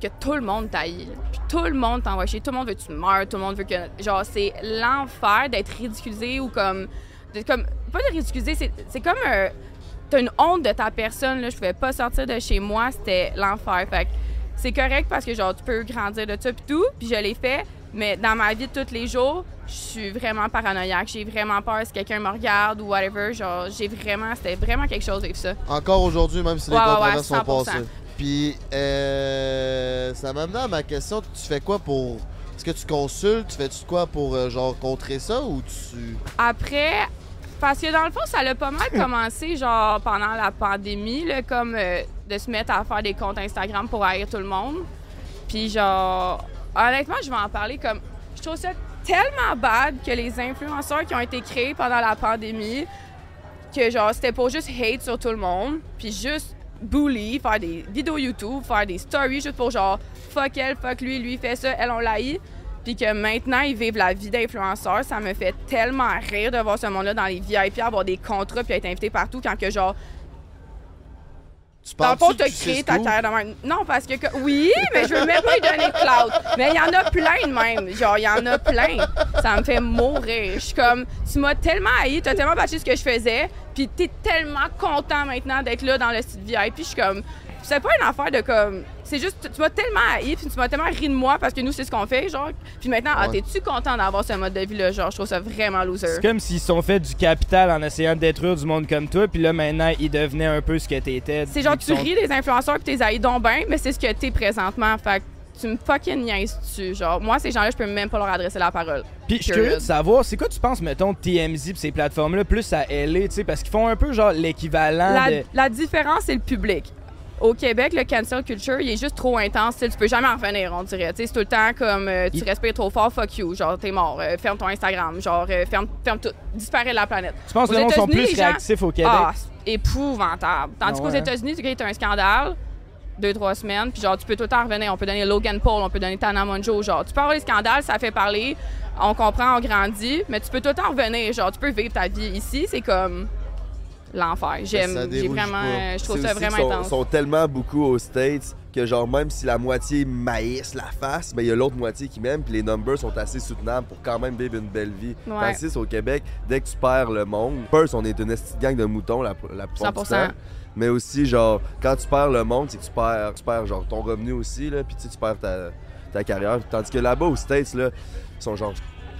que tout le monde là. Puis tout le monde t'envoie chier. Tout le monde veut que tu meurs. Tout le monde veut que. Genre, c'est l'enfer d'être ridiculisé ou comme. comme pas de ridiculiser, c'est, c'est comme. euh, t'as une honte de ta personne. Là. Je pouvais pas sortir de chez moi. C'était l'enfer. Fait que c'est correct parce que genre tu peux grandir de ça puis tout, puis je l'ai fait, mais dans ma vie de tous les jours, je suis vraiment paranoïaque, j'ai vraiment peur si quelqu'un me regarde ou whatever, genre j'ai vraiment c'était vraiment quelque chose avec ça. Encore aujourd'hui, même si les Ouais, ouais, ouais, controverses sont 100%. passées. Puis, euh, ça m'amène à ma question. Tu fais quoi pour. Est-ce que tu consultes? Tu fais-tu quoi pour, euh, genre, contrer ça ou tu. Après parce que dans le fond, ça a pas mal commencé genre pendant la pandémie là, comme euh, de se mettre à faire des comptes Instagram pour haïr tout le monde. Puis genre honnêtement, je vais en parler comme je trouve ça tellement bad que les influenceurs qui ont été créés pendant la pandémie que genre c'était pour juste hate sur tout le monde, puis juste bully, faire des vidéos YouTube, faire des stories juste pour genre fuck elle, fuck lui, lui fait ça, elle on l'haït. Puis que maintenant ils vivent la vie d'influenceurs, ça me fait tellement rire de voir ce monde-là dans les VIP, avoir des contrats puis être invité partout quand que genre Tu dans le fond, t'as créé ta carrière de même. Non, parce que, que- oui, mais je veux même pas lui donner de clout. Mais il y en a plein de même. Genre, il y en a plein. Ça me fait mourir. Je suis comme, tu m'as tellement haï, t'as tellement bâché ce que je faisais, puis t'es tellement content maintenant d'être là dans le site VIP. Puis je suis comme, c'est pas une affaire de comme, c'est juste, tu m'as tellement haï, puis tu m'as tellement ri de moi parce que nous, c'est ce qu'on fait, genre. Puis maintenant, ah, t'es-tu content d'avoir ce mode de vie-là? Genre, je trouve ça vraiment loser. C'est comme s'ils se sont fait du capital en essayant de détruire du monde comme toi, puis là maintenant ils devenaient un peu ce que t'étais. C'est genre, tu sont- ris des influenceurs pis t'es haïs donc ben, mais c'est ce que t'es présentement. Fait tu me fucking niaises dessus. Genre, moi, ces gens-là, je peux même pas leur adresser la parole. Puis je suis curieux de savoir, c'est quoi tu penses, mettons, TMZ pis ces plateformes-là, plus à LA, tu sais, parce qu'ils font un peu genre l'équivalent La, de. la différence, c'est le public. Au Québec, le cancel culture, il est juste trop intense. Tu peux jamais en revenir, on dirait. C'est tout le temps comme euh, tu Il- respires trop fort, fuck you. Genre, t'es mort. Euh, ferme ton Instagram. Genre, euh, ferme, ferme tout. Disparaît de la planète. Tu penses que les gens sont plus gens- réactifs au Québec? Ah, épouvantable. Tandis Ah qu'aux ouais? États-Unis, tu as un scandale, deux, trois semaines, puis genre, tu peux tout le temps revenir. On peut donner Logan Paul, on peut donner Tana Monjo. Genre, tu peux avoir les scandales, ça fait parler, on comprend, on grandit, mais tu peux tout le temps revenir. Genre, tu peux vivre ta vie ici, c'est comme l'enfer. J'aime, j'ai vraiment, pas. je trouve ça vraiment sont, intense. sont tellement beaucoup aux States que genre même si la moitié maïs la face, ben il y a l'autre moitié qui m'aime, puis les numbers sont assez soutenables pour quand même vivre une belle vie. Ouais. Tandis au Québec, dès que tu perds le monde, first on est une petite gang de moutons la, la plupart du 100%. temps. Mais aussi genre quand tu perds le monde, c'est que tu perds, tu perds genre ton revenu aussi là, puis tu sais, tu perds ta, ta carrière. Tandis que là-bas aux States là, ils sont genre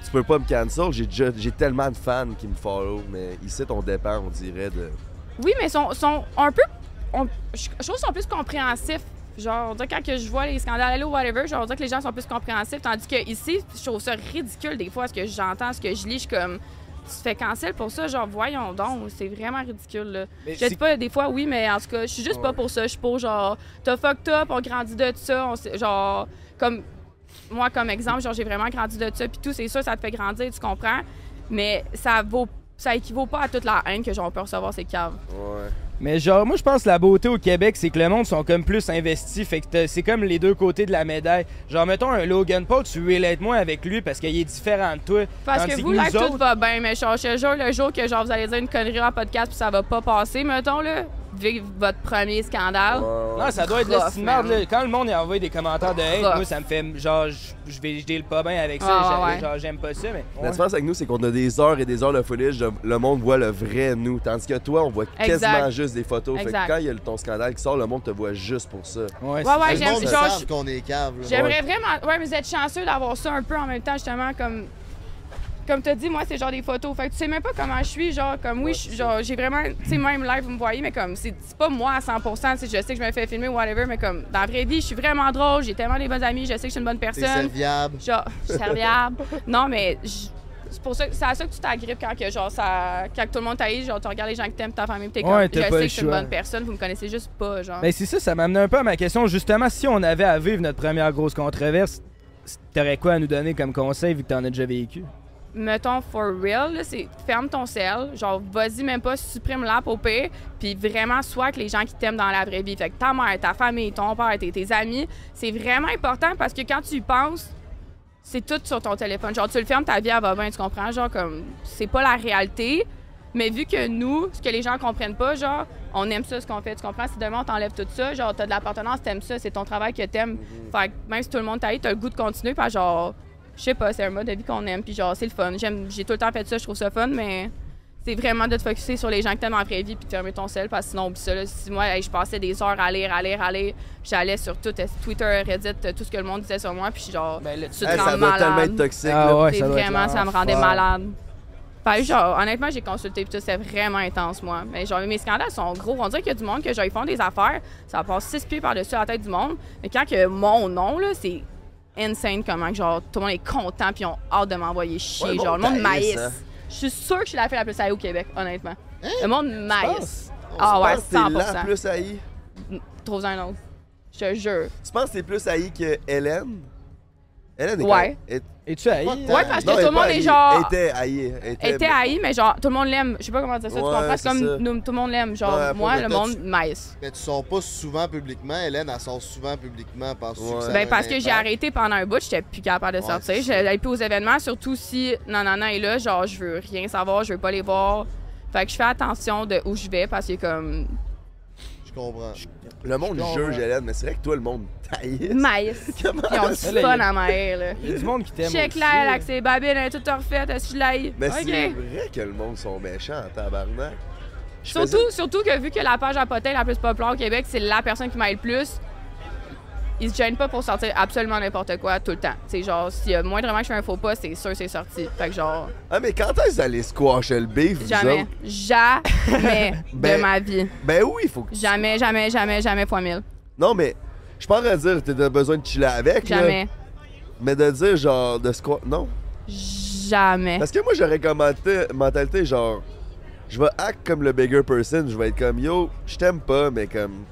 tu peux pas me cancel, j'ai déjà- j'ai tellement de fans qui me follow, mais ici on dépend, on dirait de Oui, mais ils sont, sont un peu. on- je je trouve qu'ils sont plus compréhensifs. Genre, on dirait quand que je vois les scandales ou whatever, genre, on dirait que les gens sont plus compréhensifs. Tandis que ici, je trouve ça ridicule des fois, ce que j'entends, ce que je lis. Je suis comme. Tu te fais cancel pour ça, genre, voyons donc, c'est vraiment ridicule, là. Je sais c'est- pas, des fois, oui, mais en tout cas, je suis juste pas pour ça. Je suis pour, genre, t'as fucked up, on grandit de ça, on sait- genre, comme. Moi, comme exemple, genre, j'ai vraiment grandi de ça, puis tout, c'est sûr, ça te fait grandir, tu comprends. Mais ça vaut. Ça équivaut pas à toute la haine que, genre, on peut recevoir ces caves. ouais. Mais genre, moi, je pense que la beauté au Québec, c'est que le monde sont comme plus investis. Fait que c'est comme les deux côtés de la médaille. Genre, mettons un Logan Paul, tu relates moins avec lui parce qu'il est différent de toi. Parce que vous, nous live, tout autres- va bien, mais genre, je te jure, le jour que genre, vous allez dire une connerie en podcast puis ça va pas passer, mettons, là, vive votre premier scandale? Ouais, Non, ça doit être le merde, là. Quand le monde y envoie des commentaires de hate, moi, ça me fait genre, je je vais deal pas bien avec ça. Ah. Genre, j'aime pas ça, mais. La ouais. différence avec nous, c'est qu'on a des heures et des heures de footage. de- Le monde voit le vrai nous. Tandis que toi, on voit quasiment juste des photos. Fait que quand il y a ton scandale qui sort, le monde te voit juste pour ça. Ouais, Ouais, ouais, j'aime- qu'on est cave. J'aimerais vraiment. Ouais, mais vous êtes chanceux d'avoir ça un peu en même temps, justement, comme. Comme t'as dit, moi, c'est genre des photos. Fait que tu sais même pas comment je suis, genre, comme oui, je- genre, j'ai vraiment. Tu sais, même live, vous me voyez, mais comme, c'est pas moi à 100 tu sais, je sais que je me fais filmer, whatever, mais comme, dans la vraie vie, je suis vraiment drôle, j'ai tellement des bonnes amies, je sais que je suis une bonne personne. serviable. genre serviable. non, mais c'est pour ça que c'est à ça que tu t'agrippes quand que genre ça quand que tout le monde t'aille, genre tu regardes les gens que t'aimes, ta famille, t'es Ouais, comme je sais que je suis une bonne personne, vous me connaissez juste pas genre. Ben c'est ça, ça m'amenait un peu à ma question. Justement, si on avait à vivre notre première grosse controverse, t'aurais quoi à nous donner comme conseil vu que t'en as déjà vécu? Mettons for real, c'est ferme ton sel, genre vas-y même pas supprime l'app au pire, puis vraiment sois avec les gens qui t'aiment dans la vraie vie. Fait que ta mère, ta famille, ton père, tes, tes amis, c'est vraiment important parce que quand tu y penses, c'est tout sur ton téléphone. Genre tu le fermes, ta vie elle va bien, tu comprends? Genre comme c'est pas la réalité. Mais vu que nous, ce que les gens comprennent pas, genre, on aime ça, ce qu'on fait, tu comprends? Si demain on t'enlève tout ça, genre, t'as de l'appartenance, t'aimes ça, c'est ton travail que t'aimes. Fait que même si tout le monde t'aille, t'as le goût de continuer, puis genre, je sais pas, c'est un mode de vie qu'on aime, puis genre, c'est le fun. J'aime, j'ai tout le temps fait ça, je trouve ça fun, mais c'est vraiment de te focuser sur les gens que t'aimes en vraie vie, puis de fermer ton sel, parce que sinon, oublie ça, là. Si moi, hey, je passais des heures à lire, à lire, à lire, j'allais sur tout, euh, Twitter, Reddit, tout ce que le monde disait sur moi, puis genre, Ben, là, tu te Hey, ça rends doit tellement malade. être toxique. Ah là. ouais, C'est ça doit être vraiment, ça me rendait malade. Fait que, genre, honnêtement, j'ai consulté puis tout, c'était vraiment intense, moi. Mais genre, mes scandales sont gros. On dirait qu'il y a du monde que, genre, ils font des affaires, ça passe six pieds par-dessus la tête du monde. Mais quand que mon nom, là, c'est insane comment, genre, tout le monde est content puis ils ont hâte de m'envoyer chier. Ouais, genre, le monde maïs. hein. Je suis sûre que je suis la fille la plus haïe au Québec, honnêtement. Le monde maïs. Ah ouais, penses que t'es la 100%. plus haï? Trouve un autre. Je te jure. Tu penses que t'es plus haï que Hélène? Hélène est Ouais. quand même- Es-tu haï? Ouais, parce que Non, tout le monde est genre. Était haï. Était, haï, mais genre, tout le monde l'aime. Je sais pas comment dire ça, tu comprends? Comme ça. nous, tout le monde l'aime. Genre, moi, le monde tu- maïs. Mais tu sors pas souvent publiquement. Hélène, elle sort souvent publiquement. Ouais. que Ben, parce que j'ai arrêté pendant un bout, j'étais plus capable de Ouais, sortir. n'allais plus aux événements, surtout si Nanana est là, genre, je veux rien savoir, je veux pas les voir. Fait que je fais attention de où je vais parce que, comme, Je comprends. Le monde juge Hélène, mais c'est vrai que toi, le monde taillisse. maïs. Comment? Ils ont du Ça, là, fun il y a- à maïr, là. Il y a du monde qui t'aime. Check là, elle, avec ses babines, elle est toute refaite, est-ce que je l'aille? Mais c'est vrai que le monde sont méchants en tabarnak. Surtout, faisais- surtout que vu que la page à potin la plus populaire au Québec, c'est la personne qui m'aide le plus, ils se gênent pas pour sortir absolument n'importe quoi tout le temps. C'est genre, s'il y a moindrement que je fais un faux pas, c'est sûr c'est sorti. Fait que genre, Ah, mais quand est-ce que vous allez squasher le beef, vous jamais, autres? jamais de Ben- ma vie. Ben oui, il faut que tu- Jamais, jamais, jamais, jamais fois mille. Non, mais je train de dire que t'as besoin de chiller avec, là. Jamais. Mais de dire, genre, de squash... Non? Jamais. Parce que moi, j'aurais comme menta- mentalité, genre... Je vais act comme le bigger person. Je vais être comme, yo, je t'aime pas, mais comme...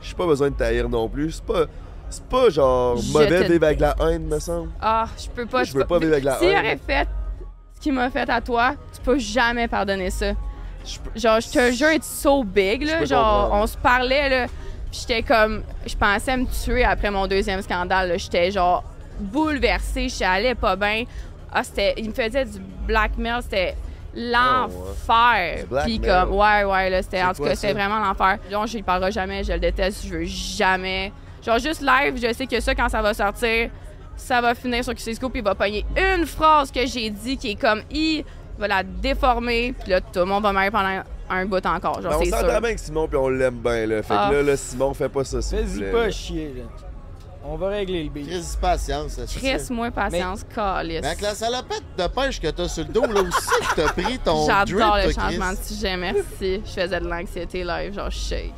J'ai pas besoin de taïr non plus. C'est pas... C'est pas, genre, Je mauvais te vivre avec la haine, me semble. Ah, je peux pas. Je veux pas vivre avec la S'il haine. aurait fait ce qu'il m'a fait à toi, tu peux jamais pardonner ça. Je Genre, je te jure, it's so big, Je là. Genre, comprendre. on se parlait, là. J'étais comme. Je pensais me tuer après mon deuxième scandale, là. J'étais, genre, bouleversée. J'allais pas bien. Ah, c'était. Il me faisait du blackmail. C'était l'enfer. Blackmail. Puis comme. Ouais, ouais, là. C'était, en tout quoi, cas, c'était vraiment l'enfer. Donc, je lui parlerai jamais. Je le déteste. Je veux jamais Genre, juste live, je sais que ça, quand ça va sortir, ça va finir sur QC Scoop, il va pogner une phrase que j'ai dit qui est comme I, il va la déformer, puis là, tout le monde va m'aider pendant un bout encore. Genre, Ben, on c'est s'entend bien avec Simon, puis on l'aime bien, là. Fait Ah. que là, là, Simon, fais pas ça, Fais-y pas là. chier, là. On va régler le beat. Chris, patience. c'est ça. Crisse-moi patience, calice. Mais avec la salopette de pêche que t'as sur le dos, là aussi, que t'as pris ton J'adore le changement de sujet, merci. Je faisais de l'anxiété live, genre shake.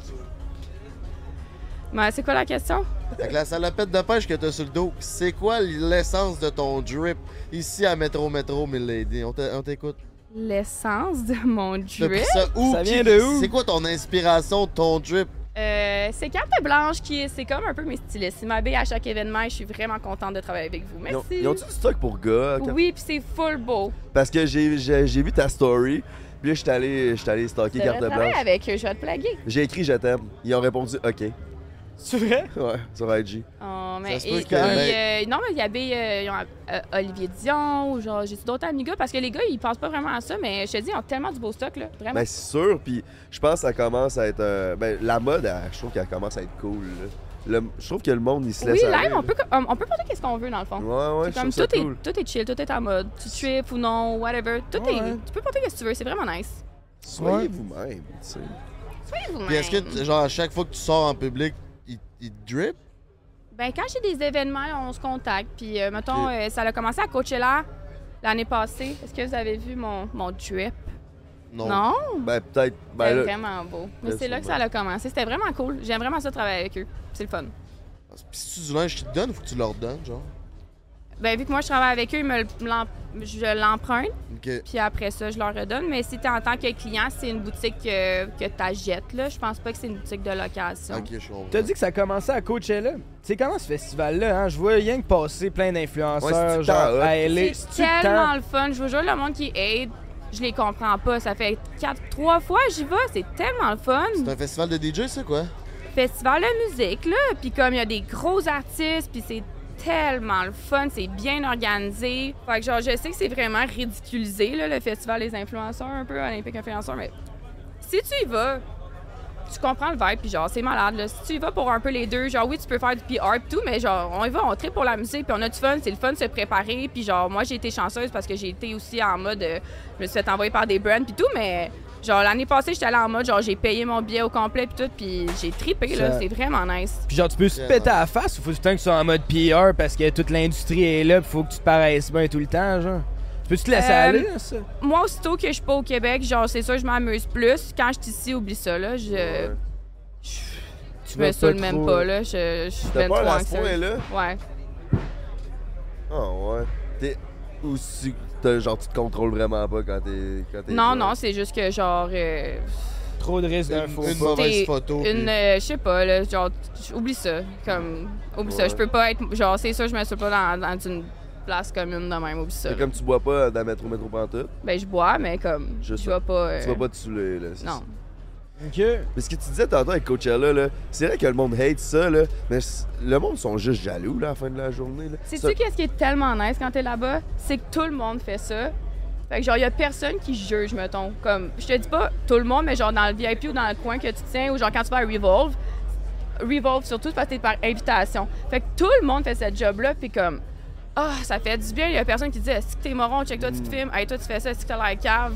Mais c'est quoi la question? Avec la salopette de pêche que t'as sur le dos, c'est quoi l'essence de ton drip ici à Métro Métro, Milady? On t'écoute. L'essence de mon drip? ça où? Ça Qui- vient de où? C'est quoi ton inspiration de ton drip? Euh, c'est Carte Blanche qui est, c'est comme un peu mes stylistes. Ils m'habillent à chaque événement et je suis vraiment contente de travailler avec vous. Ils ont- Merci. Ils ont-tu du stock pour gars? quand- Oui, puis c'est full beau. Parce que j'ai vu ta story, puis là, je suis allé, allé stalker Je carte blanche. avec eux, je vais te plaguer. J'ai écrit je t'aime. Ils ont répondu OK. C'est vrai? Ouais, sur IG. Oh, mais, Ça se peut et- que- et, ben- euh, non, mais il y avait euh, euh, Olivier Dion ou genre, j'ai d'autres amis gars parce que les gars, ils pensent pas vraiment à ça, mais je te dis, ils ont tellement du beau stock, là. Vraiment. Ben, c'est sûr, puis je pense que ça commence à être. euh, ben, la mode, elle, je trouve qu'elle commence à être cool. là. Le- je trouve que le monde, il se oui, laisse aller. live, on là. peut, on, on peut porter qu'est-ce qu'on veut, dans le fond. Ouais, ouais, C'est comme tout ça est, cool. tout est chill, tout est en mode. Tu trip ou non, whatever. Tout Ouais. est. Tu peux porter ce que tu veux, c'est vraiment nice. Soyez vous-même, tu sais. Soyez vous-même. Puis est-ce que, genre, à chaque fois que tu sors en public, il, drip? Ben, quand j'ai des événements, on se contacte. Puis, euh, mettons, euh, ça a commencé à Coachella l'année passée. Est-ce que vous avez vu mon, mon drip? Non. Non? Ben, peut-être. Ben, C'était vraiment beau. Mais c'est là que ça a commencé. C'était vraiment cool. J'aime vraiment ça travailler avec eux. C'est le fun. Puis si tu du linge te donnent, faut que tu leur donnes, genre? Ben, vu que moi, je travaille avec eux, ils me je l'emprunte. Ok. Puis après ça, je leur redonne. Mais si tu en tant que client, c'est une boutique euh, que tu achètes. Là. Je pense pas que c'est une boutique de location. Ok, je comprends. T'as dit que ça commençait à Coachella. C'est comment ce festival-là, hein? Je vois rien que passer plein d'influenceurs, genre à? LA. C'est tellement le fun. Je vous jure, le monde qui aide, je les comprends pas. Ça fait quatre, trois fois que j'y vais. C'est tellement le fun. C'est un festival de DJ, ça, quoi? Festival de musique, là. Puis comme il y a des gros artistes, puis c'est tellement le fun. C'est bien organisé. Fait que genre, je sais que c'est vraiment ridiculisé, le festival des influenceurs, un peu, Olympique influenceur. Mais si tu y vas, tu comprends le vibe, puis genre, c'est malade, là. Si tu y vas pour un peu les deux, genre, oui, tu peux faire du PR et tout, mais genre, on y va, on pour la musique, puis on a du fun. C'est le fun de se préparer. Puis genre, moi, j'ai été chanceuse parce que j'ai été aussi en mode, euh, je me suis fait envoyer par des brands, puis tout, mais genre, l'année passée, j'étais allée en mode, genre, j'ai payé mon billet au complet, puis tout, puis j'ai trippé, là. Ça- C'est vraiment nice. Puis genre, tu peux se Yeah. péter à la face ou faut tout le temps que tu sois en mode PR parce que toute l'industrie est là pis faut que tu te paraisses bien tout le temps, genre? Tu peux-tu te laisser Euh, aller, là, ça? Moi, aussitôt que je suis pas au Québec, genre, c'est sûr, je m'amuse plus. Quand je suis ici, oublie ça, là. Je. Ouais. je- me saoule même trop- pas, là. Je, je suis T'as ben trop peur à ce anxieuse. point-là? Ouais. Ah, ouais. T'es. Ou si. t'as- Genre, tu te contrôles vraiment pas quand t'es. Quand t'es Non, non, c'est juste que, genre. euh, Trop de risques d'un Une, faux une pas. mauvaise photo. une. puis- euh, je sais pas, là. Genre, oublie ça. Comme. Oublie ça. Je peux pas être. Genre, c'est sûr, je me suis pas dans, dans une place commune de même. Oublie ça. Comme tu bois pas dans le métro métro pantoute, Ben, je bois, mais comme. Je Je vais pas. euh, tu vas pas te saouler, là. Non. ça. Ok. Mais ce que tu disais tantôt avec Coachella, là, c'est vrai que le monde hate ça, là, mais le monde sont juste jaloux, là, à la fin de la journée, Sais-tu qu'est-ce qui est tellement nice quand t'es là-bas? C'est que tout le monde fait ça. Fait que genre, y a personne qui juge, mettons. Comme, je te dis pas tout le monde, mais genre dans le VIP ou dans le coin que tu tiens, ou genre quand tu vas à Revolve, Revolve surtout parce que t'es par invitation. Fait que tout le monde fait cette job-là, puis comme, ah, ça fait du bien. Y a personne qui dit, est-ce que t'es moron, check toi, tu te filmes, hey, toi, tu fais ça, est-ce que t'as l'air cave?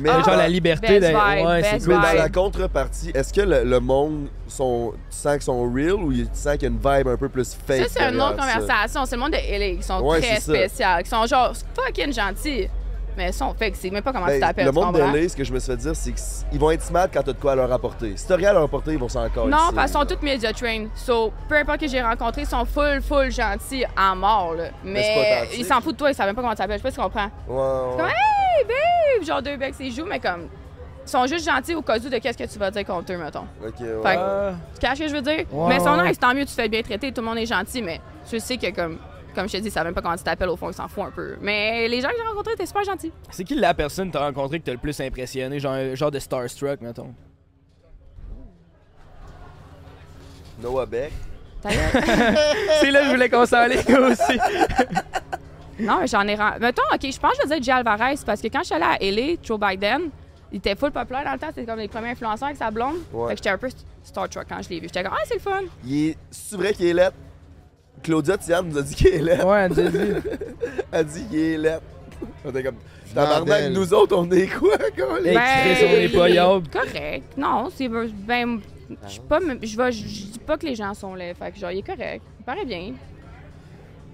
Mais Ah, genre la dans- liberté d'être. Ouais, c'est cool. dans la contrepartie, est-ce que le, le monde sont, tu sens qu'ils sont real ou tu sens qu'il y a une vibe un peu plus fake Ça, c'est une autre conversation. C'est le monde de LA qui sont Ouais, très spéciaux, qui sont genre fucking gentils. Mais ils sont fake, c'est même pas comment tu Ben, t'appelles. le monde de? LA, ce que je me suis fait dire, c'est qu'ils vont être smart quand t'as de quoi à leur apporter. Si t'as rien à leur apporter, ils vont s'en encore. Non, parce qu'ils sont tous media trained. So, peu importe que j'ai rencontré, ils sont full, full gentils à mort, là. Mais ils s'en foutent de toi, ils savent même pas comment tu t'appelles. Je sais pas si tu comprends. Ouais, Comme, ouais. hey, babe! Genre deux becs, c'est joues, mais comme. Ils sont juste gentils au cas où de qu'est-ce que tu vas dire contre eux, mettons. Ok, ouais. Fait que- Ah, Tu caches ce que je veux dire? Ouais, mais sont ouais. tant mieux, tu te fais bien traiter, tout le monde est gentil, mais je sais que comme. Comme je te dis, ils savent même pas comment tu t'appelles, au fond, ils s'en foutent un peu. Mais les gens que j'ai rencontrés étaient super gentils. c'est qui la personne que t'as rencontré que t'as le plus impressionné? Genre, un genre de Starstruck, mettons? Noah Beck. C'est là que je voulais qu'on s'en aussi. Non, mais j'en ai. ren- Mettons, OK, je pense que je vais dire Jay Alvarez parce que quand je suis allée à LA, Joe Biden, Il était full populaire dans le temps, c'était comme les premiers influenceurs avec sa blonde. Ouais. Fait que j'étais un peu Star Trek quand je l'ai vu. J'étais comme, ah, c'est le fun. Il est... C'est vrai qu'il est lettre? Claudia Tian nous a dit qu'il est lettre. Ouais, elle nous a dit. Elle dit qu'il est lettre. On était comme. Tabarnak, nous autres, on est quoi, quoi? Chris, on est pas. Correct. Non, c'est ben. Je suis pas. Je vais- je je dis pas que les gens sont laids. Fait que genre, il est correct. Il paraît bien.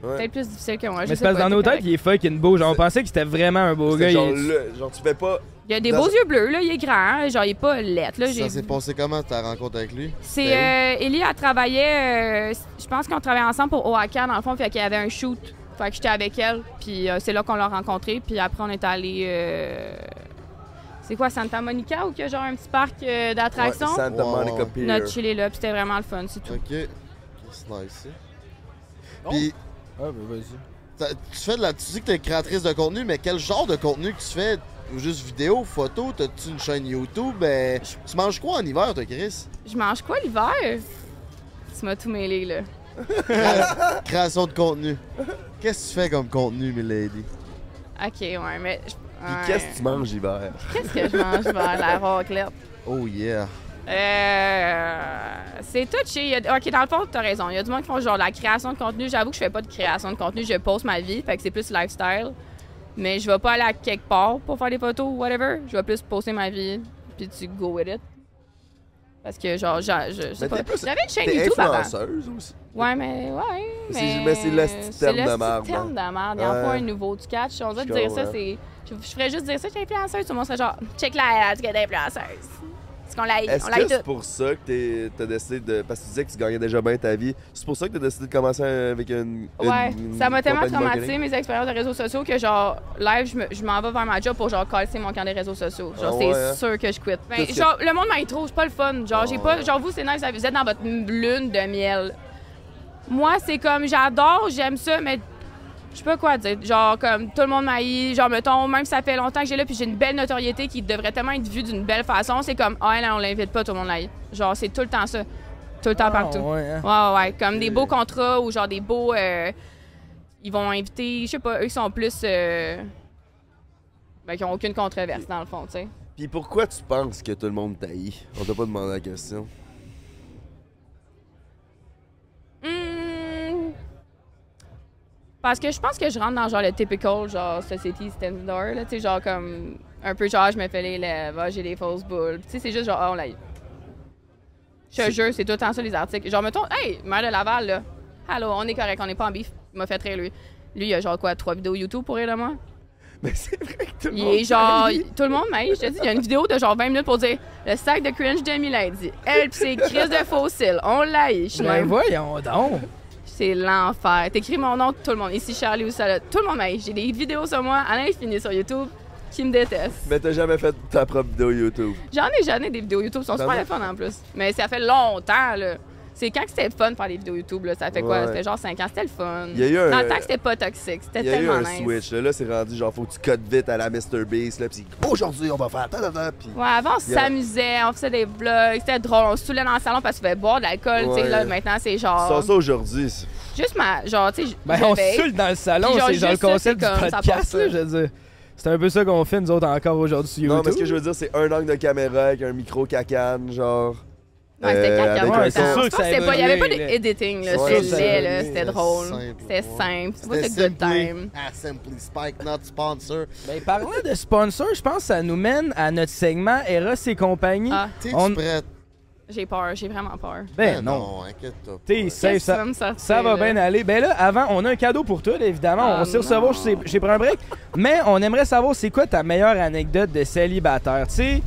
Ouais. Peut-être plus difficile que moi. je Mais sais c'est parce que pas, dans nos têtes, il est fucking beau. Genre, on C'est- pensait que c'était vraiment un beau gars. C'était genre, il est- le- genre, tu fais pas. Il a des Dans- beaux yeux bleus, là. Il est grand. hein, Genre, il est pas lettre, là. Ça s'est passé comment ta rencontre avec lui? C'est euh, Ellie a travaillé, euh, je pense qu'on travaillait ensemble pour Oaxaca dans le fond, fait qu'il y avait un shoot. Fait que j'étais avec elle, puis euh, c'est là qu'on l'a rencontré, puis après on est allé euh, c'est quoi Santa Monica ou qu'il y a genre un petit parc euh, d'attractions? Ouais, Santa Ouais, Monica ouais. Pier. Notre chillé là, puis c'était vraiment le fun, c'est tout. Ok. Ok, C'est nice. ça. Bon. Puis, Ah, ben vas-y. tu fais de la. Tu dis que t'es créatrice de contenu, mais quel genre de contenu que tu fais? Ou juste vidéo, photo? T'as-tu une chaîne YouTube? Ben, tu manges quoi en hiver, toi, Chris? Je mange quoi l'hiver? Tu m'as tout mêlé là. Créa- Création de contenu. Qu'est-ce que tu fais comme contenu, milady? OK, ouais, mais ouais. qu'est-ce que tu manges l'hiver? Qu'est-ce que je mange vers la raclette? Oh yeah. Euh, c'est touché. A- Ok, dans le fond, t'as raison. Il y a du monde qui font genre la création de contenu. J'avoue que je fais pas de création de contenu. Je poste ma vie. Fait que c'est plus lifestyle. Mais je vais pas aller à quelque part pour faire des photos ou whatever. Je vais plus poster ma vie. Puis tu go with it. Parce que genre, je, je sais pas. J'avais une chaîne YouTube avant. influenceuse aussi. Ouais, mais ouais. C'est- Mais, c'est le c'est le de petit marde, terme de merde. Il en Ouais. faut un nouveau. Tu catches. On dirait dire ça, c'est. Je, ferais juste dire ça, suis influenceuse. Tout le monde serait genre, check la, tu es influenceuse. Parce qu'on l'aille. Est-ce que c'est pour ça que t'as décidé de. Parce que tu disais que tu gagnais déjà bien ta vie. C'est pour ça que t'as décidé de commencer avec une. Ouais, une- ça m'a tellement traumatisé mes expériences de réseaux sociaux que genre live je me- je m'en vais vers ma job pour genre casser mon camp des réseaux sociaux. Genre Ah c'est hein? sûr que je quitte. Ben, que- genre le monde m'aille trop, c'est pas le fun. Genre j'ai Ah pas genre vous c'est nice, vous êtes dans votre lune de miel. Moi c'est comme j'adore, j'aime ça mais je sais pas quoi dire. Genre comme tout le monde m'aille, genre mettons même si ça fait longtemps que j'ai là puis j'ai une belle notoriété qui devrait tellement être vue d'une belle façon, c'est comme ah là on l'invite pas tout le monde l'aille. Genre c'est tout le temps ça. Tout le temps partout. Ah, ouais, hein. Ouais, ouais, ouais. Comme des beaux contrats ou genre des beaux. euh, ils vont inviter, je sais pas, eux qui sont plus. euh, ben, qui ont aucune controverse dans le fond, tu sais. Puis pourquoi tu penses que tout le monde taillit On t'a pas demandé la question. Hmm. Parce que je pense que je rentre dans genre le typical, genre society standard, là, tu sais, genre comme. Un peu genre, je me fais les lèvres, j'ai des fausses boules. Tu sais, c'est juste genre, ah, on l'a eu. Je te jure, c'est tout le temps ça les articles. Genre, mettons, hey, maire de Laval, là. Allô, on est correct, on est pas en bif. Il m'a fait rire, lui. Lui, il a genre quoi, trois vidéos YouTube pour rire de moi? Mais c'est vrai que tout le Il monde. est genre. Tout le monde m'a je te dis, il y a une vidéo de genre 20 minutes pour dire le sac de cringe de Milady. Elle pis ses crises de fossiles. On l'a eu. Ben voyons donc. C'est l'enfer. T'écris mon nom, tout le monde. Ici Charlie ou ça, tout le monde m'a J'ai des vidéos sur moi à l'infini sur YouTube qui me détestent. Mais t'as jamais fait ta propre vidéo YouTube? J'en ai jamais des vidéos YouTube, sont super le fun en plus. Mais ça fait longtemps, là. C'est quand que c'était le fun de faire des vidéos YouTube, là? Ça fait quoi? Ouais. Fait genre 5 ans. C'était le fun. Il y a eu un- Dans le temps que c'était pas toxique. C'était Il y a eu tellement un nice. switch. Là, là c'est rendu genre, faut que tu codes vite à la Mr. Beast. Là, pis aujourd'hui, on va faire. ta, ta, ta, Puis Ouais, avant, on s'amusait, on faisait des vlogs, c'était drôle, on se saoulait dans le salon parce qu'on fait boire de l'alcool, tu sais, là, maintenant, c'est genre... sors ça aujourd'hui. Juste ma... Genre, tu sais, Ben, je on se saoule dans le salon, c'est genre le concept du podcast, là. je veux dire. C'est un peu ça qu'on fait, nous autres, encore aujourd'hui sur YouTube. Non, mais ce que je veux dire, c'est un angle de caméra avec un micro cacane, genre. Ouais, c'était euh, caca, avec ouais, c'est sûr que ça a Il n'y avait pas évolué, là. c'était laid, C'était c'était drôle. simple, C'était ouais. simple. C'est pas C'était good time. Ah, Simply Spike, not sponsor. Ben, parlant de sponsor, je pense que ça nous mène à notre segment Eros et compagnie. Ah, T'es-tu On- prête? j'ai peur, j'ai vraiment peur. Ben Ah non. inquiète-toi. T'es safe, ça, sortir, ça va bien aller. Ben là, avant, on a un cadeau pour toi, évidemment. on Ah, va s'y recevoir chez Prends un break. Mais on aimerait savoir c'est quoi ta meilleure anecdote de célibataire. Tu sais,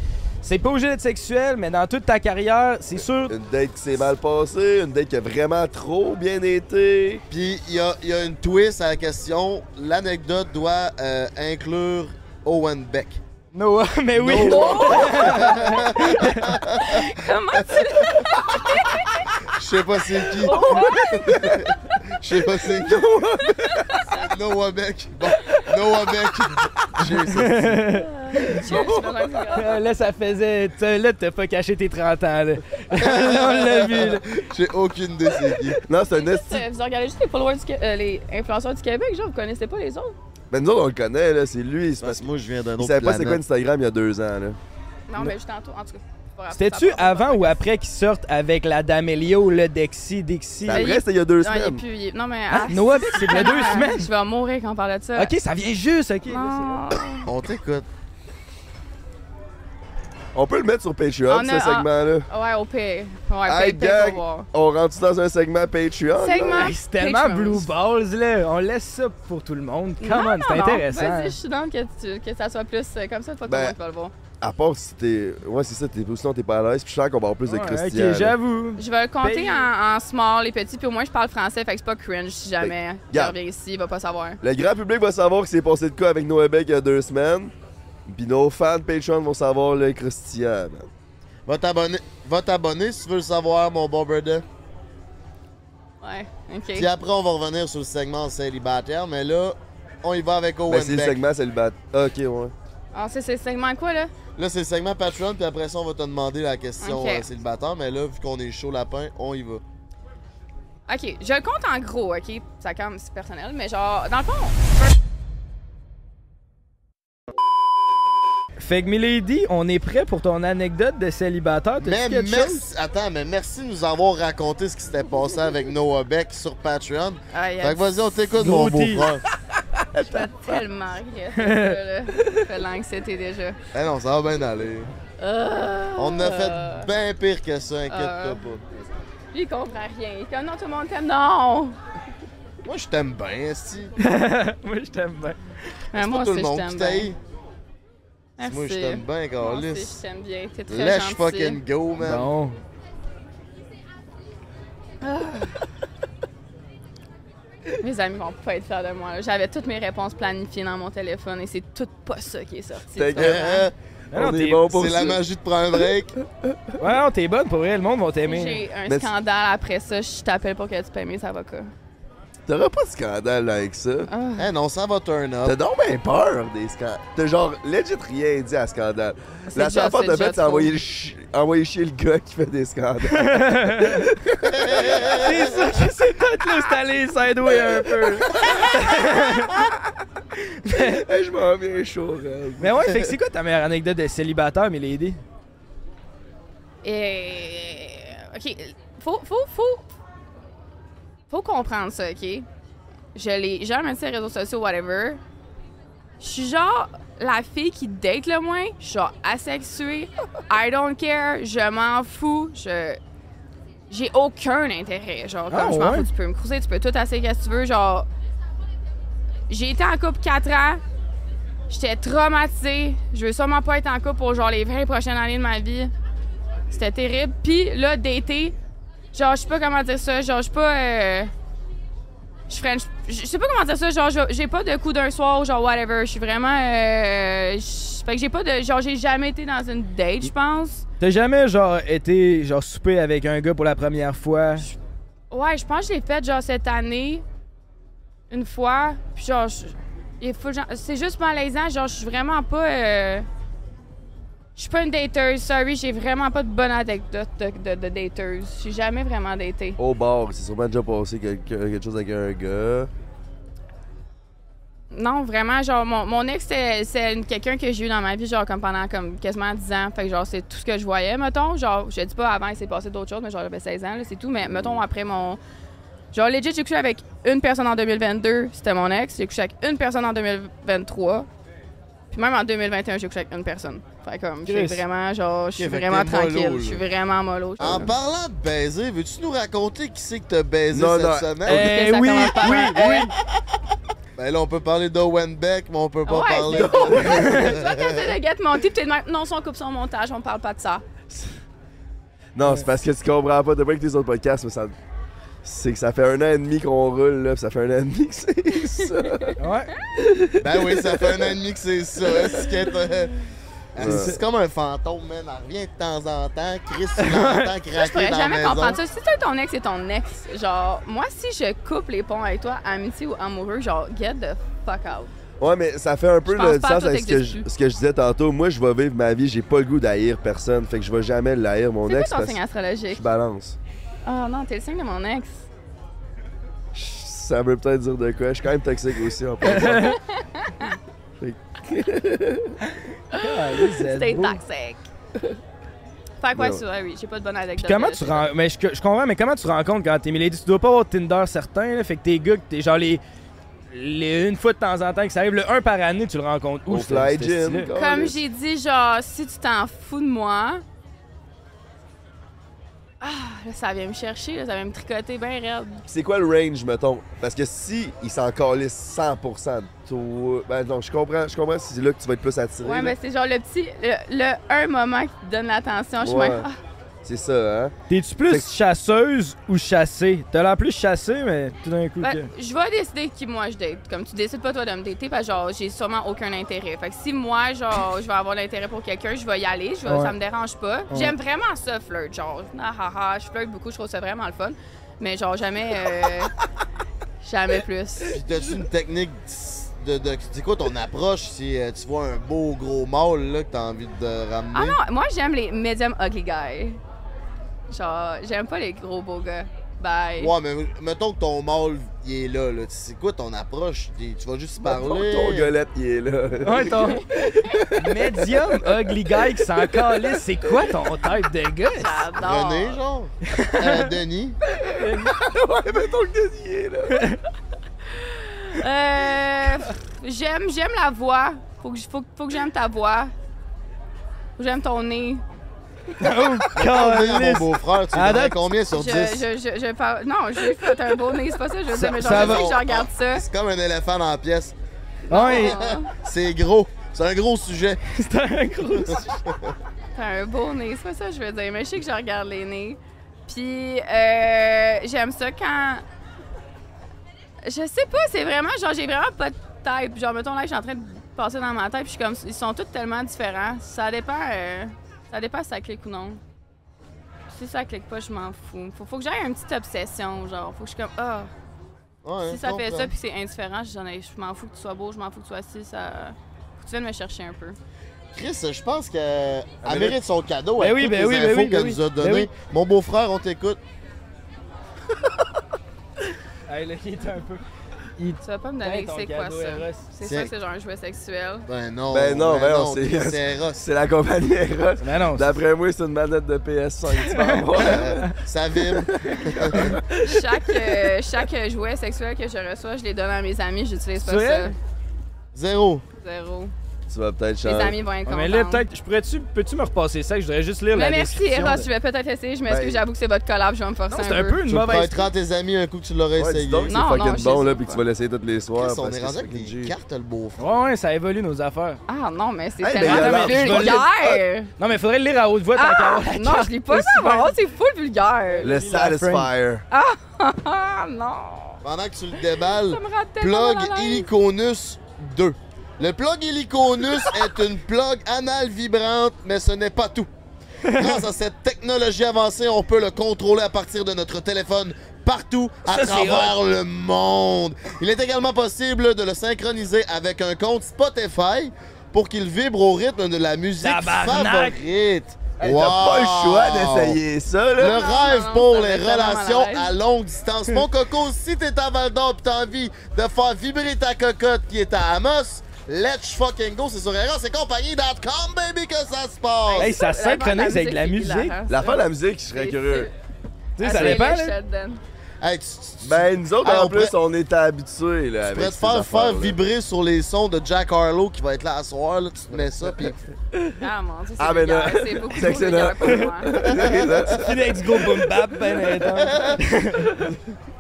c'est pas obligé d'être sexuel, mais dans toute ta carrière, c'est sûr. Une date qui s'est mal passée, une date qui a vraiment trop bien été. Puis il y a, il y a une twist à la question. L'anecdote doit euh, inclure Owen Beck. Noah, mais oui. Comment tu Je sais pas c'est qui. Je sais pas c'est qui. Noah Beck. Bon, Noah Beck. J'ai eu ça. Euh, là, ça faisait. Là, t'as pas caché tes 30 ans, là. on l'a vu, là. J'ai aucune idée c'est qui. Non, c'est un Juste, esti. Vous regardez juste les followers du euh, les influenceurs du Québec, genre, vous connaissez pas les autres? Mais nous autres, on le connaît, là. C'est lui. C'est Parce que moi je viens d'un autre savait pas c'est quoi. Instagram il y a deux ans, là. Non, mais juste tantôt, en tout cas. c'est pas grave, C'était-tu avant ou après qu'ils sortent avec la D'Amelio, le Dexy, Dixie? C'est après, c'était il y a deux Non, il est semaines. plus- il est- Non, mais. Ah, ah, Noah c'est de deux ah, semaines. Je vais mourir quand on parle de ça. Ok, ça vient juste, ok. là, c'est Non. On t'écoute. On peut le mettre sur Patreon, On ce a- segment-là. Ouais, au pire. Ouais, gang, voir. on rentre dans un segment Patreon? Segment. Hey, c'est tellement. Blue Balls, là. On laisse ça pour tout le monde. Come Non, on, non, c'est intéressant. Vas-y, je suis dans que, tu- que ça soit plus euh, comme ça, pas tout le monde va le voir. À part si t'es. Ouais, c'est ça, t'es sinon t'es pas à l'aise, puis je sens qu'on va avoir plus de croustillant. ok, j'avoue. Je vais le compter en, en small, les petits, puis au moins je parle français, fait que c'est pas cringe si jamais il garde. revient ici, il va pas savoir. Le grand public va savoir que c'est passé de quoi avec Noah Beck il y a deux semaines. Puis nos fans Patreon vont savoir le croustillant, man. Va t'abonner. Va t'abonner si tu veux le savoir, mon bon brother. Ouais, ok. Puis après, on va revenir sur le segment célibataire, mais là, on y va avec Owen Ben, c'est le segment, c'est le bat. Ok, ouais. Ah, c'est c'est le segment quoi, là? Là, c'est le segment Patreon, puis après ça, on va te demander la question euh, célibataire, mais là, vu qu'on est chaud lapin, on y va. Ok, je le compte en gros, ok? Ça quand même, c'est personnel, mais genre, dans le fond, Fait que, Milady, on est prêt pour ton anecdote de célibataire. Mais quelque chose? merci, attends, mais merci de nous avoir raconté ce qui s'était passé avec Noah Beck sur Patreon. ah, Fait que vas-y, on t'écoute, mon Gros tea. beau-frère. je fais tellement rire, ça, fait l'anxiété déjà. Eh non, ça va bien aller. Ah. On a fait bien pire que ça, inquiète-toi Euh. pas. Lui, il comprend rien. Il est comme, non, tout le monde t'aime, non! Moi, je t'aime bien, Esti. Moi, je t'aime bien. C'est moi tout aussi, le monde je qui. Merci. Moi, je t'aime bien, Moi aussi, Carlis. je t'aime bien. T'es très Let's gentil. fucking go, man. Bon. Mes amis vont pas être fiers de moi. J'avais toutes mes réponses planifiées dans mon téléphone et c'est tout pas ça qui est sorti. Ah non, t'es- bon pour c'est la magie de prendre un break. Ouais, non, t'es bonne pour vrai, le monde va t'aimer. J'ai un Mais- scandale après ça. Je t'appelle pour que tu payes mes avocats. T'auras pas de scandale là, avec ça. Ah, Eh non, ça va turn T'as up. donc bien peur des scandales. T'as genre legit rien dit à scandale. La seule fois c'est que t'as déjà fait, c'est envoyer, le chi- envoyer chier le gars qui fait des scandales. C'est ça qui s'est peut-être installé sideway un peu. hey, je m'en viens chaud, raide. Mais ouais, fait que c'est quoi ta meilleure anecdote de célibataire, Milady? Et. Ok, faut, faut, faut. Faut comprendre ça, ok? Je l'ai jamais dit sur les réseaux sociaux, whatever. Je suis genre la fille qui date le moins. Je suis genre asexuée. I don't care. Je m'en fous. Je. J'ai aucun intérêt. Genre, comme Ah, je m'en ouais? fous, tu peux me cruiser, tu peux tout assez qu'est-ce que tu veux. Genre. J'ai été en couple 4 ans. J'étais traumatisée. Je veux sûrement pas être en couple pour genre les 20 prochaines années de ma vie. C'était terrible. Puis là, d'été, genre, je sais pas comment dire ça. Genre, je suis pas. euh, je French. Je sais pas comment dire ça. Genre, j'ai pas de coup d'un soir, genre, whatever. Je suis vraiment. euh, fait que j'ai pas de. Genre, j'ai jamais été dans une date, je pense. T'as jamais, genre, été, genre, souper avec un gars pour la première fois? Ouais, je pense que je l'ai fait, genre, cette année. Une fois. Puis, genre, je- il faut, genre, c'est juste malaisant. Genre, je suis vraiment pas. euh, Je suis pas une dateuse, sorry, j'ai vraiment pas de bonne anecdote de, de, de dateuse. J'ai jamais vraiment daté. Au bar, c'est sûrement déjà passé quelque, quelque chose avec un gars. Non, vraiment, genre, mon, mon ex, c'est- quelqu'un que j'ai eu dans ma vie, genre, comme pendant comme quasiment 10 ans. Fait que, genre, c'est tout ce que je voyais, mettons. Genre, je dis pas avant, il s'est passé d'autres choses, mais genre, j'avais 16 ans, c'est tout. Mais, mettons, après mon. Genre, legit, j'ai couché avec une personne en 2022, c'était mon ex. J'ai couché avec une personne en 2023. Puis même en 2021, j'ai couché avec une personne. Fait comme, je suis Chris. vraiment, genre, je suis vraiment t'es tranquille. Je suis vraiment mollo. En parlant de baiser, veux-tu nous raconter qui c'est que t'as baisé Non, cette non. semaine? Eh oui, oui, oui. Ben là, on peut parler d'Owen Beck, mais on peut pas Ouais, parler. de mon type, t'es de même, non, son coupe son montage, on parle pas de ça. Non, c'est parce que tu comprends pas. T'as pas écouté les autres podcasts, mais ça. C'est que ça fait un an et demi qu'on roule, là, pis ça fait un an et demi que c'est ça. Ouais. Ben oui, ça fait un an et demi que c'est ça. C'est Ouais. c'est comme un fantôme, man. Elle revient de temps en temps. Chris, il Je pourrais dans jamais comprendre ça. Si c'est ton ex, c'est ton ex. Genre, moi, si je coupe les ponts avec toi, amitié ou amoureux, genre, get the fuck out. Ouais, mais ça fait un peu le sens avec ce que, je, plus. ce que je disais tantôt. Moi, je vais vivre ma vie, j'ai pas le goût d'haïr personne. Fait que je vais jamais l'haïr, mon C'est ex. quoi ton signe que astrologique? je balance. Ah non, t'es le signe de mon ex. Ça veut peut-être dire de quoi? Je suis quand même toxique aussi en Stay toxic. Fait quoi, ça? Ouais, oui, j'ai pas de bonne anecdote. Puis comment tu rends. Mais je, je comprends, mais comment tu rencontres quand t'es Milady? Tu dois pas avoir Tinder certain, là. Fait que t'es gars, t'es genre les, les. Une fois de temps en temps que ça arrive, le un par année, tu le rencontres où? Au Fly Gym. Comme j'ai dit, genre, si tu t'en fous de moi. Ah, là, ça vient me chercher, là, ça vient me tricoter bien raide. C'est quoi le range, mettons? Parce que si il s'en calisse 100% de toi... Ben non, je comprends, je comprends si c'est là que tu vas être plus attiré. Ouais, mais c'est genre le petit. Le, le un moment qui te donne l'attention. Je suis Ouais. même. Ah, C'est ça, hein? T'es-tu plus que- chasseuse ou chassée? T'as l'air plus chassée, mais tout d'un coup. Ben, que- je vais décider qui moi je date. Comme tu décides pas toi de me dater, parce que genre j'ai sûrement aucun intérêt. Fait que si moi genre je vais avoir l'intérêt pour quelqu'un, je vais y aller, je vais- Ouais. ça me dérange pas. Ouais. J'aime vraiment ça flirt, genre ah, ah, ah, je flirte beaucoup, je trouve ça vraiment le fun. Mais genre jamais euh, jamais plus. Puis t'as-tu une technique de. de c'est quoi ton approche si euh, tu vois un beau gros mâle là, que t'as envie de ramener? Ah non, moi j'aime les medium ugly guys. Genre j'aime pas les gros beaux gars. Bye. Ouais, mais mettons que ton mâle, il est là. là. C'est quoi ton approche? Tu vas juste Mettons parler. que Ton gueulette, il est là. Ouais, ton. Medium ugly guy qui s'en calisse, c'est quoi ton type de gars? J'adore. René, genre? Euh, Denis? ouais, mettons que Denis il est là. Euh, j'aime, j'aime la voix. Faut que, faut, faut que j'aime ta voix. Faut que j'aime ton nez. Oh, Combien à mon beau-frère? Tu date, combien sur Je, 10? je, je, je parle. Non, j'ai fait un beau nez, c'est pas ça, je veux Ça- dire, mais ça genre, je va. sais que je regarde ça. C'est comme un éléphant dans la pièce. Ouais, C'est gros. C'est un gros sujet. c'est un gros. T'as un beau nez, c'est pas ça que je veux dire, mais je sais que je regarde les nez. Puis, euh, j'aime ça quand. Je sais pas, c'est vraiment, genre, j'ai vraiment pas de type. Genre, mettons là, je suis en train de passer dans ma tête, puis je suis comme, ils sont tous tellement différents. Ça dépend, euh, ça dépend si ça clique ou non. Si ça clique pas, je m'en fous. Faut, faut que j'aille une petite obsession, genre, faut que je suis comme, ah, Ouais, si ça fait ça, puis c'est indifférent, j'en ai- je m'en fous que tu sois beau, je m'en fous que tu sois assis, ça. Faut que tu viennes me chercher un peu. Chris, je pense qu'elle là- mérite son cadeau Ben avec oui, ben les oui, ben infos oui, ben qu'elle oui. nous a Ben données. oui. Mon beau-frère, on t'écoute. Hey, là, il est un peu. Tu vas pas me donner, c'est quoi cadeau, ça? C'est ça que c'est genre un jouet sexuel? Ben non. Ben non, ben non, Chris, c'est- c'est Eros. C'est la compagnie Eros. Mais non, D'après moi, c'est une manette de PS5 que tu vas. Euh, ça vibre. chaque, euh, chaque jouet sexuel que je reçois, je les donne à mes amis, j'utilise pas ça. Zéro. Zéro. Tu vas peut-être Mes changer. amis vont être Ouais, contents. mais là, peut-être, je pourrais-tu, peux-tu me repasser ça? Je voudrais juste lire Mais la merci, description. Eros, de- je vais peut-être essayer. Je m'excuse, Ben- j'avoue que c'est votre collab, je vais me forcer Non, c'est un un peu. une Tu mauvaise. prêteras à tes amis un coup que tu l'aurais Ouais, essayé. donc c'est Non, non, fucking je bon là, pas. puis que tu vas l'essayer tous les soirs. Chris, on parce est que rendu c'est avec fucking des G. cartes, le beau-frère. Ouais, ouais, ça évolue nos affaires. Ah non, mais c'est Hey, tellement mais alors, je vais vulgaire. Non, mais faudrait le lire à haute voix tant qu'à Ah, avoir la non, carte. je lis pas ça, C'est full vulgaire. Le Satisfier. Ah non, Pendant que tu le déballes, ça me plug. Illiconus 2. Le plug Illiconus est une plug anale vibrante, mais ce n'est pas tout. Grâce à cette technologie avancée, on peut le contrôler à partir de notre téléphone partout à Ça, travers le monde. Il est également possible de le synchroniser avec un compte Spotify pour qu'il vibre au rythme de la musique Tabarnak! favorite. Hey, Wow! T'as pas le choix d'essayer ça, Le là. rêve non, pour les relations à longue distance. Mon coco, si t'es à Val d'Or pis t'as envie de faire vibrer ta cocotte qui est à Amos, let's fucking go, c'est sur Eros et compagnie.com, baby, que ça se passe. Hey, ça synchronise avec la musique. La fin de la musique, je serais curieux. Tu sais, Ah, ça c'est dépend, là. Hey, tu, tu- tu- Ben, nous autres, Hey, en plus, on est habitués, là. tu pourrais te faire faire vibrer sur les sons de Jack Harlow qui va être là à soir, là, tu te mets ça, pis Ah mon dieu, c'est Ah, ben c'est beaucoup c'est excellent. pour moi. Puis avec du gros boom bap, ben intense.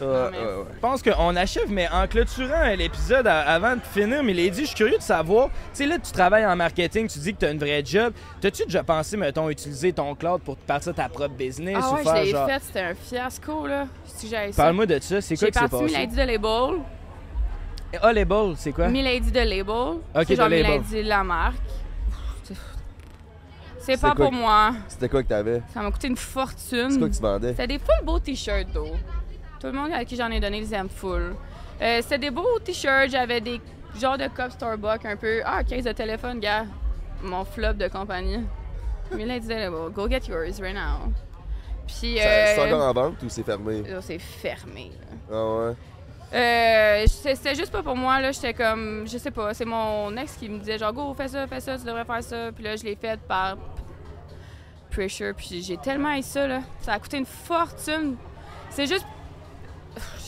Ouais, mais- ouais, ouais. Je pense qu'on achève, mais en clôturant l'épisode avant de finir, Milady, je suis curieux de savoir, tu sais, là, tu travailles en marketing, tu dis que tu as une vraie job. T'as-tu déjà pensé, mettons, utiliser ton cloud pour partir ta propre business Ah ou ouais, faire je l'ai genre. fait, c'était un fiasco là. Si. Parle-moi de ça, c'est quoi J'ai qui s'est parti passé? Milady de Label. Ah, balls, c'est quoi? Milady de Label. Ok, c'est genre de Label. Milady la marque. C'est- C'est C'est pas pour que- moi. C'était quoi que t'avais? Ça m'a coûté une C'est fortune. quoi que tu vendais? C'était des full beaux t-shirts d'eau. Tout le monde à qui j'en ai donné les aime full. Euh, C'était des beaux t-shirts, j'avais des genres de cup Starbucks un peu. Ah, 15 de téléphone, gars. Mon flop de compagnie. Milady de Label. Go get yours right now. Puis. C'est euh, encore en vente ou c'est fermé? là, C'est fermé. là. Ah ouais? Euh, c'était juste pas pour moi, là. J'étais comme, je sais pas, c'est mon ex qui me disait genre, go, fais ça, fais ça, tu devrais faire ça. Puis là, je l'ai fait par pressure, puis j'ai tellement eu ça, là. Ça a coûté une fortune. C'est juste.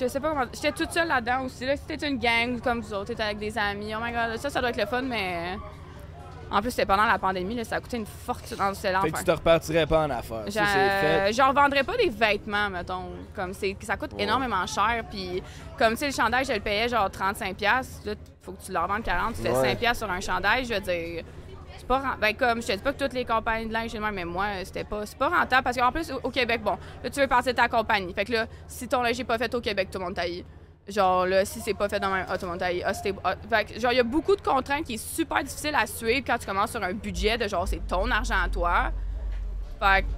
Je sais pas comment. J'étais toute seule là-dedans aussi, là. C'était une gang comme vous autres, t'étais avec des amis. Oh my god, ça, ça doit être le fun, mais. En plus, c'était pendant la pandémie, là, ça a coûté une fortune. Oh, C'est Fait que tu l'enfer. te repartirais pas en affaires. Ça, c'est fait. Je je revendrais pas des vêtements, mettons. Comme c'est, ça coûte énormément cher. Puis, comme tu sais, le chandail, je le payais genre 35$. piastres. Là, faut que tu le revendes 40$. Tu fais Ouais. 5$ piastres sur un chandail. Je veux dire, pas. Ben, comme je te dis pas que toutes les compagnies de linge, même, mais moi, c'était pas, c'est pas rentable. Parce qu'en plus, au- au Québec, bon, là, tu veux passer ta compagnie. Fait que là, si ton linge est pas fait au Québec, tout le monde taille. Genre, là, si c'est pas fait dans un. Ah, tout le monde taille. Ah, c'était. ah. Fait que, genre, il y a beaucoup de contraintes qui est super difficile à suivre quand tu commences sur un budget de genre, c'est ton argent à toi. Fait que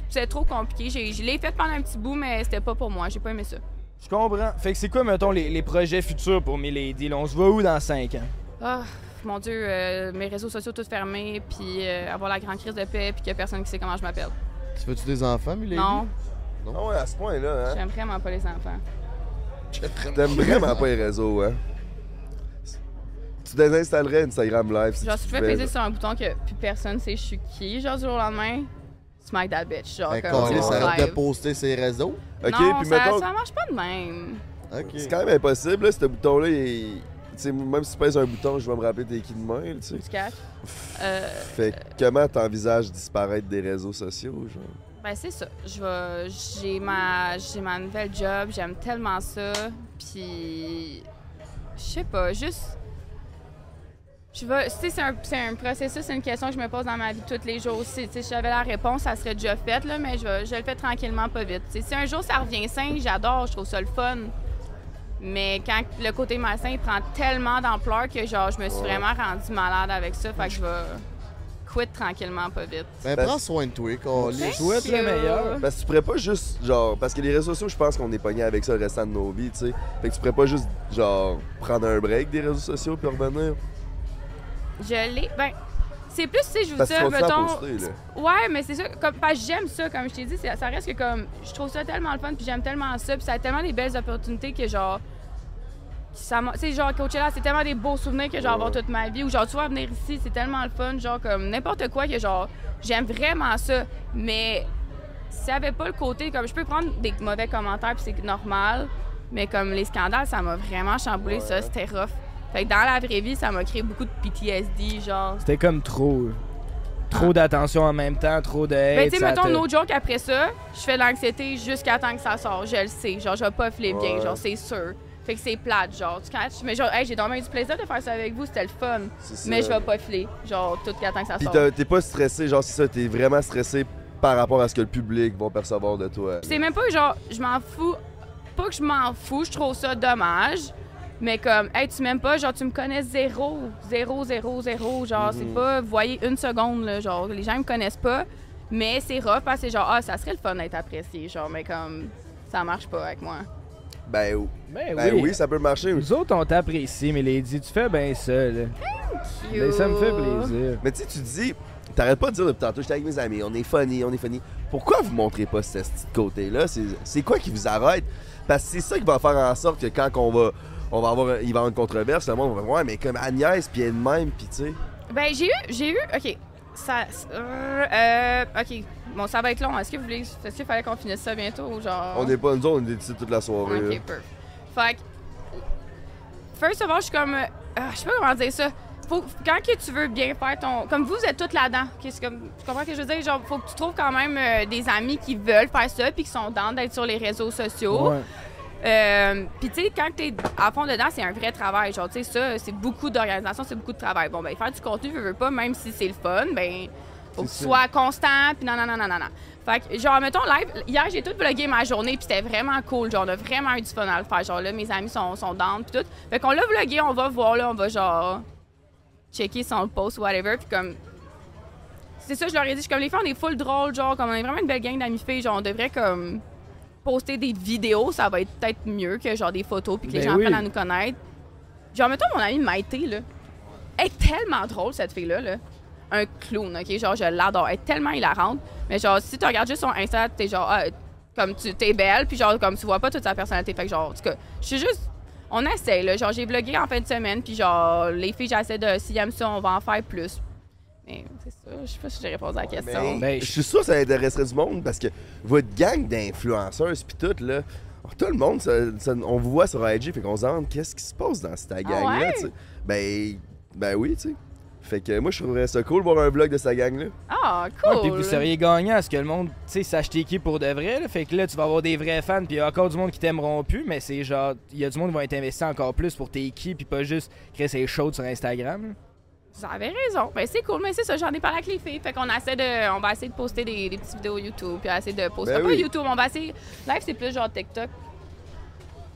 c'était trop compliqué. J'ai- Je l'ai fait pendant un petit bout, mais c'était pas pour moi. J'ai pas aimé ça. Je comprends. Fait que c'est quoi, mettons, les, les projets futurs pour Milady? là? On se voit où dans 5 ans? Ah, mon Dieu, euh, mes réseaux sociaux tous fermés, puis euh, avoir la grande crise de paix, puis qu'il y a personne qui sait comment je m'appelle. Tu veux-tu des enfants, Milady? Non, Ah ouais, à ce point-là, hein? j'aime vraiment pas les enfants. T'aimes vraiment pas les réseaux, hein? Tu désinstallerais Instagram Live si Genre, tu si je fais peser sur un bouton que plus personne sait je suis qui, genre du jour au lendemain, smack that bitch. Genre, Ben, comme mon arrête de poster ses réseaux? Ok, non, puis ça, mettons, ça marche pas de même. Ok. c'est quand même impossible, là, ce bouton-là, il... sais, même si tu pèses un bouton, je vais me rappeler t'es qui de main, tu sais. Tu? Euh, Fait comment t'envisages disparaître des réseaux sociaux, genre? Ben c'est ça. Je vais, j'ai ma, j'ai ma nouvelle job. J'aime tellement ça. Puis, je sais pas, juste, je vais, tu sais, c'est un, c'est un processus, c'est une question que je me pose dans ma vie tous les jours aussi. Tu sais, si j'avais la réponse, ça serait déjà fait là, mais je, vais- je le fais tranquillement, pas vite. Si un jour ça revient sain, j'adore, je trouve ça le fun. Mais quand le côté malsain il prend tellement d'ampleur que genre, je me suis vraiment rendue malade avec ça, fait que je vais quit tranquillement, pas vite. Ben, Ben, prends soin de toi, câlisse. souhaite le meilleur. Parce que tu pourrais pas juste, genre, parce que les réseaux sociaux, je pense qu'on est pogné avec ça le restant de nos vies, tu sais. Fait que tu pourrais pas juste, genre, prendre un break des réseaux sociaux puis revenir. Je l'ai. Ben, c'est plus, tu sais, je vous dis, mettons. poster, là. Ouais, mais c'est ça. Comme, parce que j'aime ça, comme je t'ai dit, ça reste que comme. Je trouve ça tellement le fun, puis j'aime tellement ça, puis ça a tellement des belles opportunités que genre. Ça sais, genre, Coachella, c'est tellement des beaux souvenirs que je vais avoir toute ma vie. Ou genre, tu vas venir ici, c'est tellement le fun, genre, comme n'importe quoi que genre, j'aime vraiment ça. Mais ça avait pas le côté, comme, je peux prendre des mauvais commentaires, puis c'est normal. Mais comme les scandales, ça m'a vraiment chamboulé, ça, c'était rough. Fait que dans la vraie vie, ça m'a créé beaucoup de PTSD, genre. C'était comme trop. euh, Trop d'attention en même temps, trop de hate. Ben, tu sais, mettons, te- no joke, après ça, je fais de l'anxiété jusqu'à temps que ça sort. Je le sais. Genre, je vais pas filer bien, Ouais. genre, c'est sûr. Fait que c'est plate, genre, tu catches? Mais genre, hey, j'ai eu du plaisir de faire ça avec vous, c'était le fun. Mais je vais pas filer, genre, tout qu'à temps que ça t'as- t'es pas stressé, genre, c'est ça, t'es vraiment stressé par rapport à ce que le public va percevoir de toi. C'est même pas que, genre, je m'en fous. Pas que je m'en fous, je trouve ça dommage. Mais comme, hey, tu m'aimes pas, genre, tu me connais zéro. Zéro, zéro, zéro. Genre, c'est pas, vous voyez, une seconde, là. Genre, les gens me connaissent pas. Mais c'est rough parce que c'est genre, ah, ça serait le fun d'être apprécié. Genre, mais comme, ça marche pas avec moi. Ben, ou- Ben, ben oui. oui. ça peut marcher. Nous autres, on t'apprécie, Milady. Tu fais bien ça, là. Ben, ça me fait plaisir. Mais tu sais, tu dis, t'arrêtes pas de dire depuis tantôt, j'étais avec mes amis, on est funny, on est funny. Pourquoi vous montrez pas ce petit côté-là? C'est- C'est quoi qui vous arrête? Parce que c'est ça qui va faire en sorte que quand on va, on va avoir, un- il va y avoir une controverse, le monde va voir, ouais, mais comme Agnès, puis elle de même, puis tu sais. Ben, j'ai eu, j'ai eu, OK, ça, euh, euh, OK, bon, ça va être long. Est-ce que vous voulez, est-ce qu'il fallait qu'on finisse ça bientôt ou genre... On n'est pas, nous autres, on est ici toute la soirée. OK, perfect. Fait que, first of all, je suis comme, euh, ah, je sais pas comment dire ça. Faut, quand que tu veux bien faire ton... Comme vous, vous êtes toutes là-dedans. OK, c'est comme, tu comprends ce que je veux dire? Genre, faut que tu trouves quand même euh, des amis qui veulent faire ça puis qui sont dans d'être sur les réseaux sociaux. Ouais. Euh, Puis tu sais, quand t'es à fond dedans, c'est un vrai travail. Genre, tu sais, ça, c'est beaucoup d'organisation, c'est beaucoup de travail. Bon, ben, faire du contenu, veux, veux pas, même si c'est le fun, ben, faut que tu sois constant, puis non, non, non, non, non, non. Fait que, genre, mettons, live, hier, j'ai tout vlogué ma journée, puis c'était vraiment cool. Genre, on a vraiment eu du fun à le faire. Genre, là, mes amis sont, sont down, puis tout. Fait qu'on l'a vlogué, on va voir, là, on va, genre, checker son post, whatever, puis comme. C'est ça, je leur ai dit, je suis comme les filles, on est full drôle, genre, comme on est vraiment une belle gang d'amis filles, genre, on devrait, comme poster des vidéos, ça va être peut-être mieux que genre des photos puis que les Ben gens oui. apprennent à nous connaître. Genre, mettons mon amie Maïté, là. Elle est tellement drôle, cette fille-là, là. Un clown, OK? Genre, je l'adore. Elle est tellement hilarante. Mais genre, si tu regardes juste son Insta, t'es genre, ah, comme tu t'es belle, puis genre, comme tu vois pas toute sa personnalité. Fait que genre, en tout cas, je suis juste. On essaye, là. Genre, j'ai vlogué en fin de semaine, puis genre, les filles, j'essaie de. S'ils aiment ça, on va en faire plus. Mais c'est ça, je sais pas si j'ai répondu à la question. Mais Ben, je suis sûr que ça intéresserait du monde parce que votre gang d'influenceuses pis tout, là, tout le monde, ça- ça- on vous voit sur IG, fait qu'on se demande qu'est-ce qui se passe dans cette gang-là, Ah ouais? Ben, ben oui, tu sais. Fait que moi, je trouverais ça cool de voir un vlog de cette gang-là. Ah, Ouais, cool! puis vous seriez gagnant à ce que le monde, tu sais, sache t'es qui pour de vrai. Là. Fait que là, tu vas avoir des vrais fans, puis il y a encore du monde qui t'aimeront plus, mais c'est genre, il y a du monde qui va être investi encore plus pour t'es qui, puis pas juste créer ses shows sur Instagram. là. Vous avez raison. Ben, c'est cool, mais c'est ça, j'en ai parlé avec les filles. Fait qu'on essaie de. On va essayer de poster des, des petites vidéos YouTube, puis essayer de poster. Ben pas oui. YouTube, on va essayer. Live, c'est plus genre TikTok.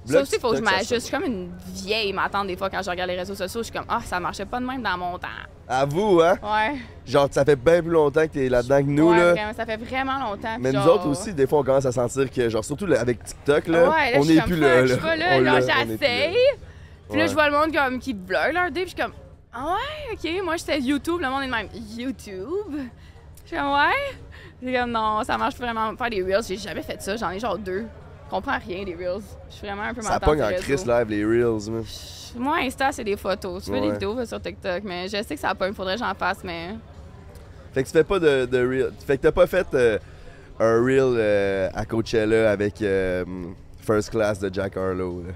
Ça aussi, il faut que je m'ajuste. Je suis comme une vieille m'attendre des fois quand je regarde les réseaux sociaux. Je suis comme, ah, ça marchait pas de même dans mon temps. À vous, hein? Ouais. Genre, ça fait bien plus longtemps que t'es là-dedans que nous, Ouais, là. vraiment, ça fait vraiment longtemps. Mais nous autres aussi, des fois, on commence à sentir que, genre, surtout là, avec TikTok, là, Ouais, là, on comme, plus là. Je suis pas là, là, est j'essaye. Puis là, je vois le monde comme qui blur leur dé, puis je suis comme, ah ouais, ok, moi j'étais YouTube, le monde est de même, YouTube? Je suis comme, ouais. Comme, non, ça marche vraiment. Faire des Reels, j'ai jamais fait ça, j'en ai genre deux. Je comprends rien des Reels. Je suis vraiment un peu Ça pogne en Chris. Live, les Reels, man. Moi, Insta, c'est des photos. Tu fais des vidéos sur TikTok, mais je sais que ça pogne, faudrait que j'en fasse, mais. Fait que tu fais pas de, de Reel. Fait que t'as pas fait euh, un Reel euh, à Coachella avec euh, First Class de Jack Harlow, là.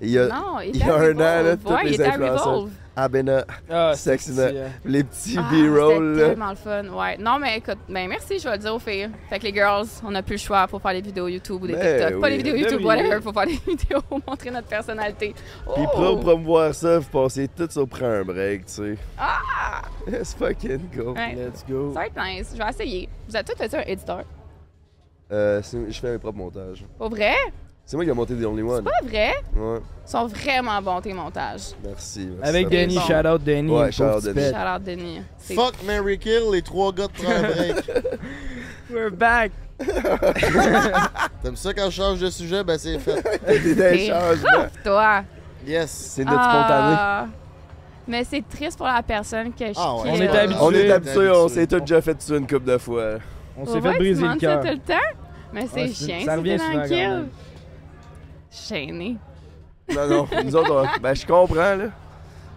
Il y a non, il il y a un an, là, il les était à influenceurs. Abena, Ah, Sexy c'est- Nut. euh, les petits Ah, B-roll, C'était tellement le fun, ouais. Non, mais écoute, ben merci, je vais le dire aux filles. Fait que les girls, on n'a plus le choix pour faire des vidéos YouTube ou des Ben TikTok. Pas des vidéos Ben YouTube, oui. whatever, pour faire des vidéos, montrer notre personnalité. Puis Oh! pour promouvoir ça, vous passez tout sur prendre un break, tu sais. Ah! Let's fucking go. Ouais. Let's go. Ça va être nice, je vais essayer. Vous avez tous fait un éditeur? Euh, je fais mes propres montages. Pas vrai? C'est moi qui ai monté The Only One. Pas vrai? Ouais, Ils sont vraiment bons, tes montages. merci. merci. Avec Denis, shout out Denis. Ouais, shout out Denis. Shout out Denis. C'est- Fuck Mary Kill, les trois gars de un break. We're back. T'aimes ça quand je change de sujet? Ben c'est fait. Des T'es rough, toi. Yes. C'est notre spontané. Ah. Mais c'est triste pour la personne que je Ah ouais. On est habitué. On est habitué, on s'est tous déjà fait tuer une couple de fois. On s'est fait briser le cœur. tout le temps? Mais c'est Ouais, c'est- chiant, ça c'est tranquille. Non, non, nous autres, on- ben je comprends, là.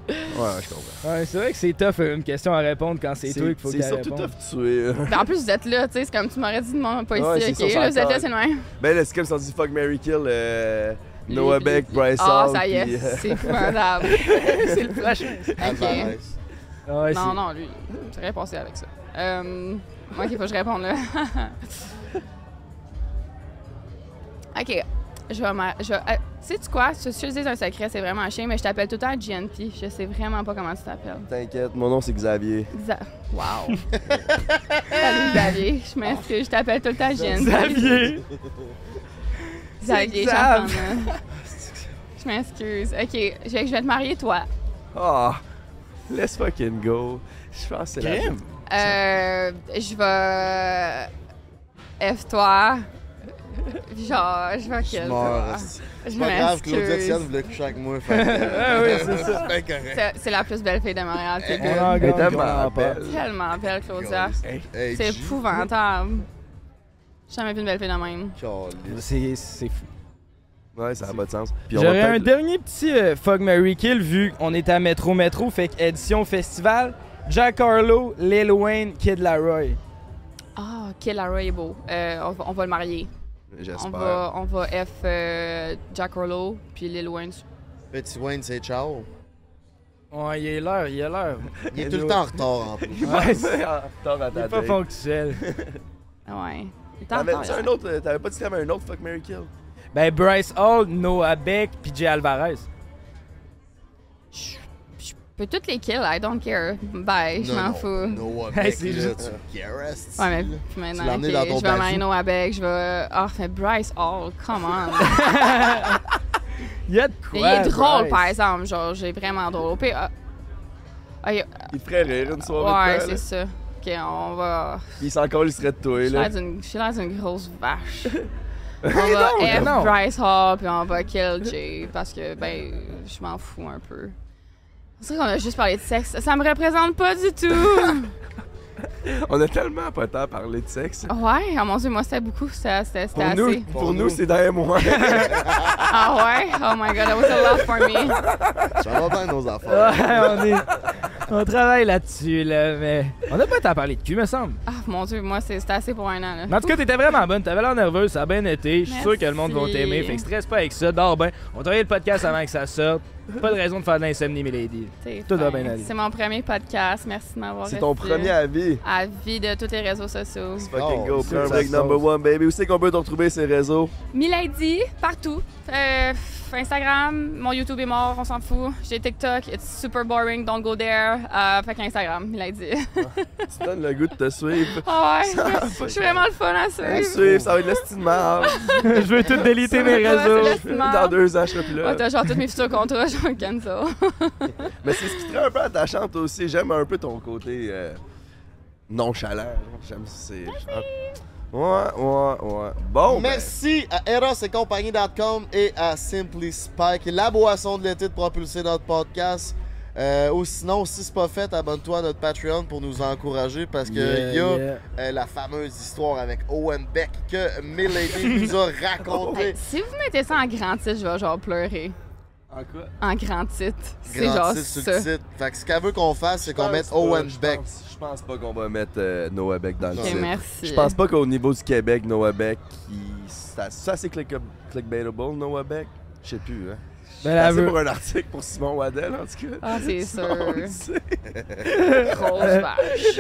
Ouais, je comprends. Ouais, c'est vrai que c'est tough euh, une question à répondre quand c'est toi qu'il faut C'est qu'elle surtout tough de tuer. là. Ben, en plus, vous êtes là, tu sais, c'est comme tu m'aurais dit de moi, pas Ouais, ici, c'est ok? ça, Là, vous êtes là, c'est le même. Ben là, c'est comme si on dit fuck Mary Kill, euh, Noah Lui, Beck, lui. Bryce Ah, Hall, ça y est, euh, c'est épouvantable. C'est le prochain. Alvarez. Ouais, non, c'est- non, lui, j'aurais passé avec ça. Euh, ok, faut que je réponde là. ok, je vais. ma- Je vais euh, sais-tu quoi? Je je te dis un secret, c'est vraiment chien, mais je t'appelle tout le temps GNP. Je sais vraiment pas comment tu t'appelles. T'inquiète, mon nom c'est Xavier. Xa- Wow! Salut Xavier, je m'excuse, je t'appelle tout le temps GNP. Xavier. Xavier, j'entends. Je m'excuse. Ok, je vais je vais te marier toi. Ah, let's fucking go. Je pense que c'est la. Euh, je vais. F toi. Genre, je vais Je C'est pas grave, Claudia voulait coucher avec moi. fait Ah oui, c'est ça. C'est correct. La plus belle fille de Montréal, c'est good. Elle est on tellement belle. Tellement belle, Claudia. Hey, C'est épouvantable. J'ai jamais vu une belle fille de même. C'est fou. Ouais, ça n'a pas de sens. Puis on va J'aurais un dernier petit euh, Fuck Mary Kill vu qu'on est à Métro Métro, fait que édition festival. Jack Harlow, Lil Wayne, Kid Laroi. Ah, Kill Larry est beau. Euh, on, va, on va le marier. On J'espère. va, on va F euh, Jack Harlow puis Lil Wayne. Petit Wayne, c'est ciao. Ouais, il est l'heure, il est l'heure. Il est tout le temps en retard en plus. Ouais, c'est Ah, Attends, attends, il est pas. Ah Ouais. Il est en T'avais retard, un autre, t'avais pas dit qu'il y avait un autre fuck Mary Kill? Ben, Bryce Hall, Noah Beck, puis Jay Alvarez. Je peux toutes les kill, I don't care. Bye, je m'en fous. Noah Hey, Beck, c'est là, juste- tu caresses. Ouais, mais puis maintenant, l'as emmené ok, dans ton je vais bazou. Noah Beck, je vais. Ah, fait Bryce Hall, come on. Il y a de Mais quoi, il est drôle, Bryce. par exemple, genre, j'ai vraiment drôle. Pire, ah, ah, il- Il ferait rire une soirée ouais, c'est là. ça. Ok, on va. Puis il s'en colle, il serait de toi, là. d'une- j'ai l'air d'une grosse vache. On Mais va non, F non. Bryce Hall, puis on va kill Jay, parce que, ben, je m'en fous un peu. C'est vrai qu'on a juste parlé de sexe. Ça me représente pas du tout. On a tellement pas le temps à parler de sexe. Ouais, oh mon dieu, moi c'était beaucoup, c'était Pour nous, pour Pour nous nous. c'est dans moi. Ah ouais? Oh my god, that was a lot for me. Ça va bien nos affaires. Ouais, on est. On travaille là-dessus, là, mais. On n'a pas tant parlé de cul, me semble. Ah mon dieu, moi c'est c'était assez pour un an là. Mais en tout cas, t'étais vraiment bonne, t'avais l'air nerveuse, ça a bien été. Je suis sûr que le monde va t'aimer, fait que stresse pas avec ça, dors bien. On travaille le podcast avant que ça sorte. Pas de raison de faire de l'insomnie, Milady. Tout va bien aller. C'est mon premier podcast, merci de m'avoir C'est ton premier avis. À vie de tous les réseaux sociaux. Fucking Oh, go, c'est prends un ça break sauce. number one, baby. Où c'est qu'on peut te retrouver ces réseaux? Milady, partout. Euh, Instagram, mon YouTube est mort, on s'en fout. J'ai TikTok, it's super boring, don't go there. Euh, fait qu'Instagram, Milady. Tu donnes le goût de te suivre. Ah ouais, je suis vraiment le fun à À suivre. suivre, ça va être le style de marde. Je veux tout déliter mes réseaux. Dans deux ans, je serai plus là. Ouais, t'as genre tous mes futurs contrats, je cancel. Mais c'est ce qui te rend un peu attachante aussi. J'aime un peu ton côté euh, nonchalant. J'aime c'est. Ouais, ouais, ouais. Bon, ben, Merci à Eros et compagnie.com et à Simply Spike, la boisson de l'été de propulser notre podcast. Euh, ou sinon, si c'est pas fait, abonne-toi à notre Patreon pour nous encourager parce que Yeah, il y a yeah. euh, la fameuse histoire avec Owen Beck que Milady nous a racontée. Si vous mettez ça en grand titre, je vais genre pleurer. En quoi? En grand titre. C'est genre titre sur ça. le titre. Fait que ce qu'elle veut qu'on fasse, c'est qu'on mette Owen je Beck. pense- Je pense pas qu'on va mettre euh, Noah Beck dans le Ok, Ok, titre. merci. Je pense pas qu'au niveau du Québec, Noah Beck, il- ça, ça c'est click clickbaitable, Noah Beck? Je sais plus, hein. Ben, C'est veut- pour un article pour Simon Waddell, en tout cas. Ah, c'est Simon, sûr. le. Grosse vache.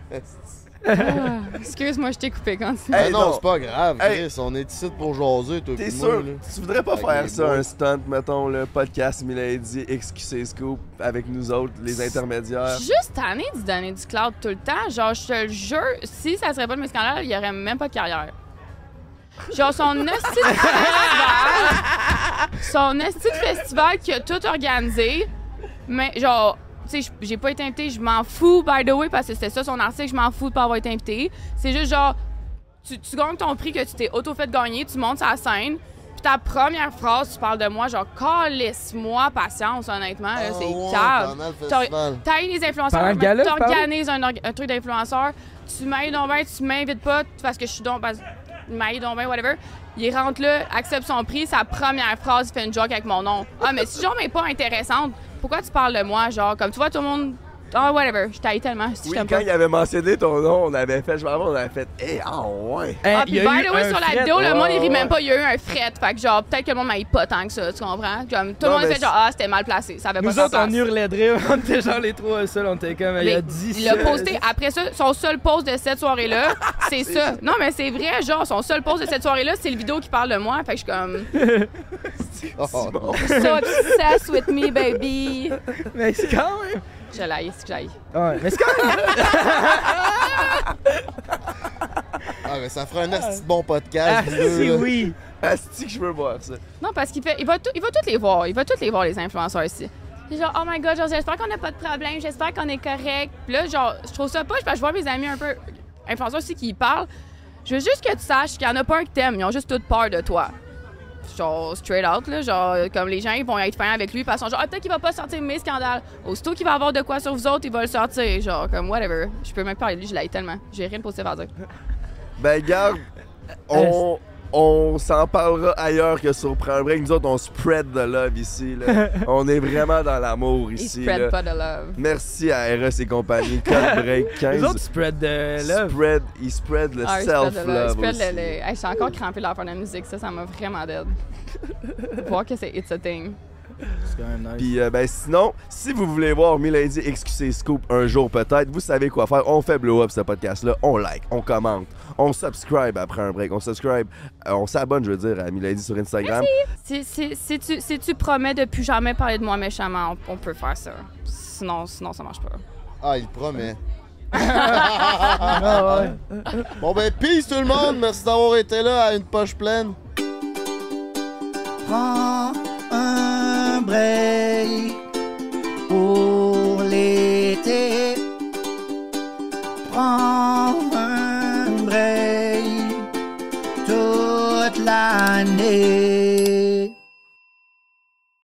Ah, Excuse-moi, je t'ai coupé quand tu Ah Hey, non, non. c'est pas grave, Hey. Chris. On est ici pour jaser, toi T'es sûr, moi, là. tu voudrais pas Avec faire ça, boys. un stunt, mettons, le podcast Milady, XQC Scoop, avec nous autres, les intermédiaires? Juste tanné de donner du cloud tout le temps. Genre, je te le jure, si ça serait pas de mes scandales, il y aurait même pas de carrière. Genre, son esti de festival, son esti de festival qui a tout organisé, mais genre, tu sais, j'ai pas été invitée, je m'en fous, by the way, parce que c'était ça son article, je m'en fous de pas avoir été invitée. C'est juste genre, tu, tu gagnes ton prix que tu t'es auto-fait gagner, tu montes sur la scène, puis ta première phrase, tu parles de moi, genre, calisse-moi patience, honnêtement, là, Ah c'est pendant le T'as-. T'ailles les influenceurs, mais tu t'organises un, un truc d'influenceur, tu m'ailles donc bien, tu m'invites pas parce que je suis donc. Parce... M'aille donc bien, whatever. Il rentre là, accepte son prix, sa première phrase, il fait une joke avec mon nom. Ah, mais si genre n'est pas intéressante, pourquoi tu parles de moi? Genre, comme tu vois, tout le monde. Ah, whatever, je t'aille tellement. Si Oui, quand pas. il avait mentionné ton nom, on avait fait, je me rappelle, on avait fait, hé, ah ouais! Hein, Ah, puis by the way, sur la vidéo, le monde, il rit même pas, il y a eu un fret. Fait que, genre, peut-être que le monde m'aille pas tant que ça, tu comprends? Comme, tout le monde fait genre, ah, c'était mal placé, ça avait Nous pas autres, on hurlait de rire. On était genre les trois seuls. On était comme, il y a Mais 10 Il a posté après ça, son seul post de cette soirée-là, c'est ça. Non, mais c'est vrai, genre, son seul post de cette soirée-là, c'est le vidéo qui parle de moi. Fait que je suis comme, Oh, Simon. so obsessed with me, baby. Mais c'est quand même. Je l'aille, c'est que j'aille. Ouais, mais c'est quand même. Ah, mais ça ferait un asti de bon Ah, podcast. vous deux, si, là. oui. Asti que je veux voir ça. Non, parce qu'il fait, il va, tout, il va toutes les voir. Il va toutes les voir, les influenceurs ici. Genre, oh my god, genre, j'espère qu'on n'a pas de problème, j'espère qu'on est correct. Puis là, genre, je trouve ça pas, parce que je vois mes amis un peu influenceurs aussi qui y parlent. Je veux juste que tu saches qu'il y en a pas un que t'aimes, ils ont juste toute peur de toi. Genre, straight out, là, genre, comme les gens, ils vont être fins avec lui, parce qu'ils sont genre, ah, peut-être qu'il va pas sortir mes scandales. Aussitôt qu'il va avoir de quoi sur vous autres, il va le sortir. Genre, comme, whatever. Je peux même pas parler de lui, je l'aille tellement. J'ai rien de positif à dire. Ben, garde, on, on s'en parlera ailleurs que sur Prends un break. Nous autres, on spread de love ici. Là. on est vraiment dans l'amour ici. spread là. pas de love. Merci à RS et compagnie. Code break 15. Les autres spread de love. Spread, ils spread le Ah, self-love. Il spread aussi. le- le- Hey, je suis encore crampée de leur faire de la musique, ça, ça m'a vraiment dead. Voir que c'est It's a Thing. C'est quand même nice. Puis euh, ben sinon, si vous voulez voir Milady XQC Scoop un jour peut-être, vous savez quoi faire. On fait blow up ce podcast-là, on like, on commente, on subscribe après un break. On subscribe, euh, on s'abonne, je veux dire, à Milady sur Instagram. Si, si, tu, si tu promets de plus jamais parler de moi méchamment, on, peut faire ça. Sinon, sinon, ça marche pas. Ah, il promet. ah ouais. Bon ben peace tout le monde, merci d'avoir été là à une poche pleine. Prends un break pour l'été. Prends landing.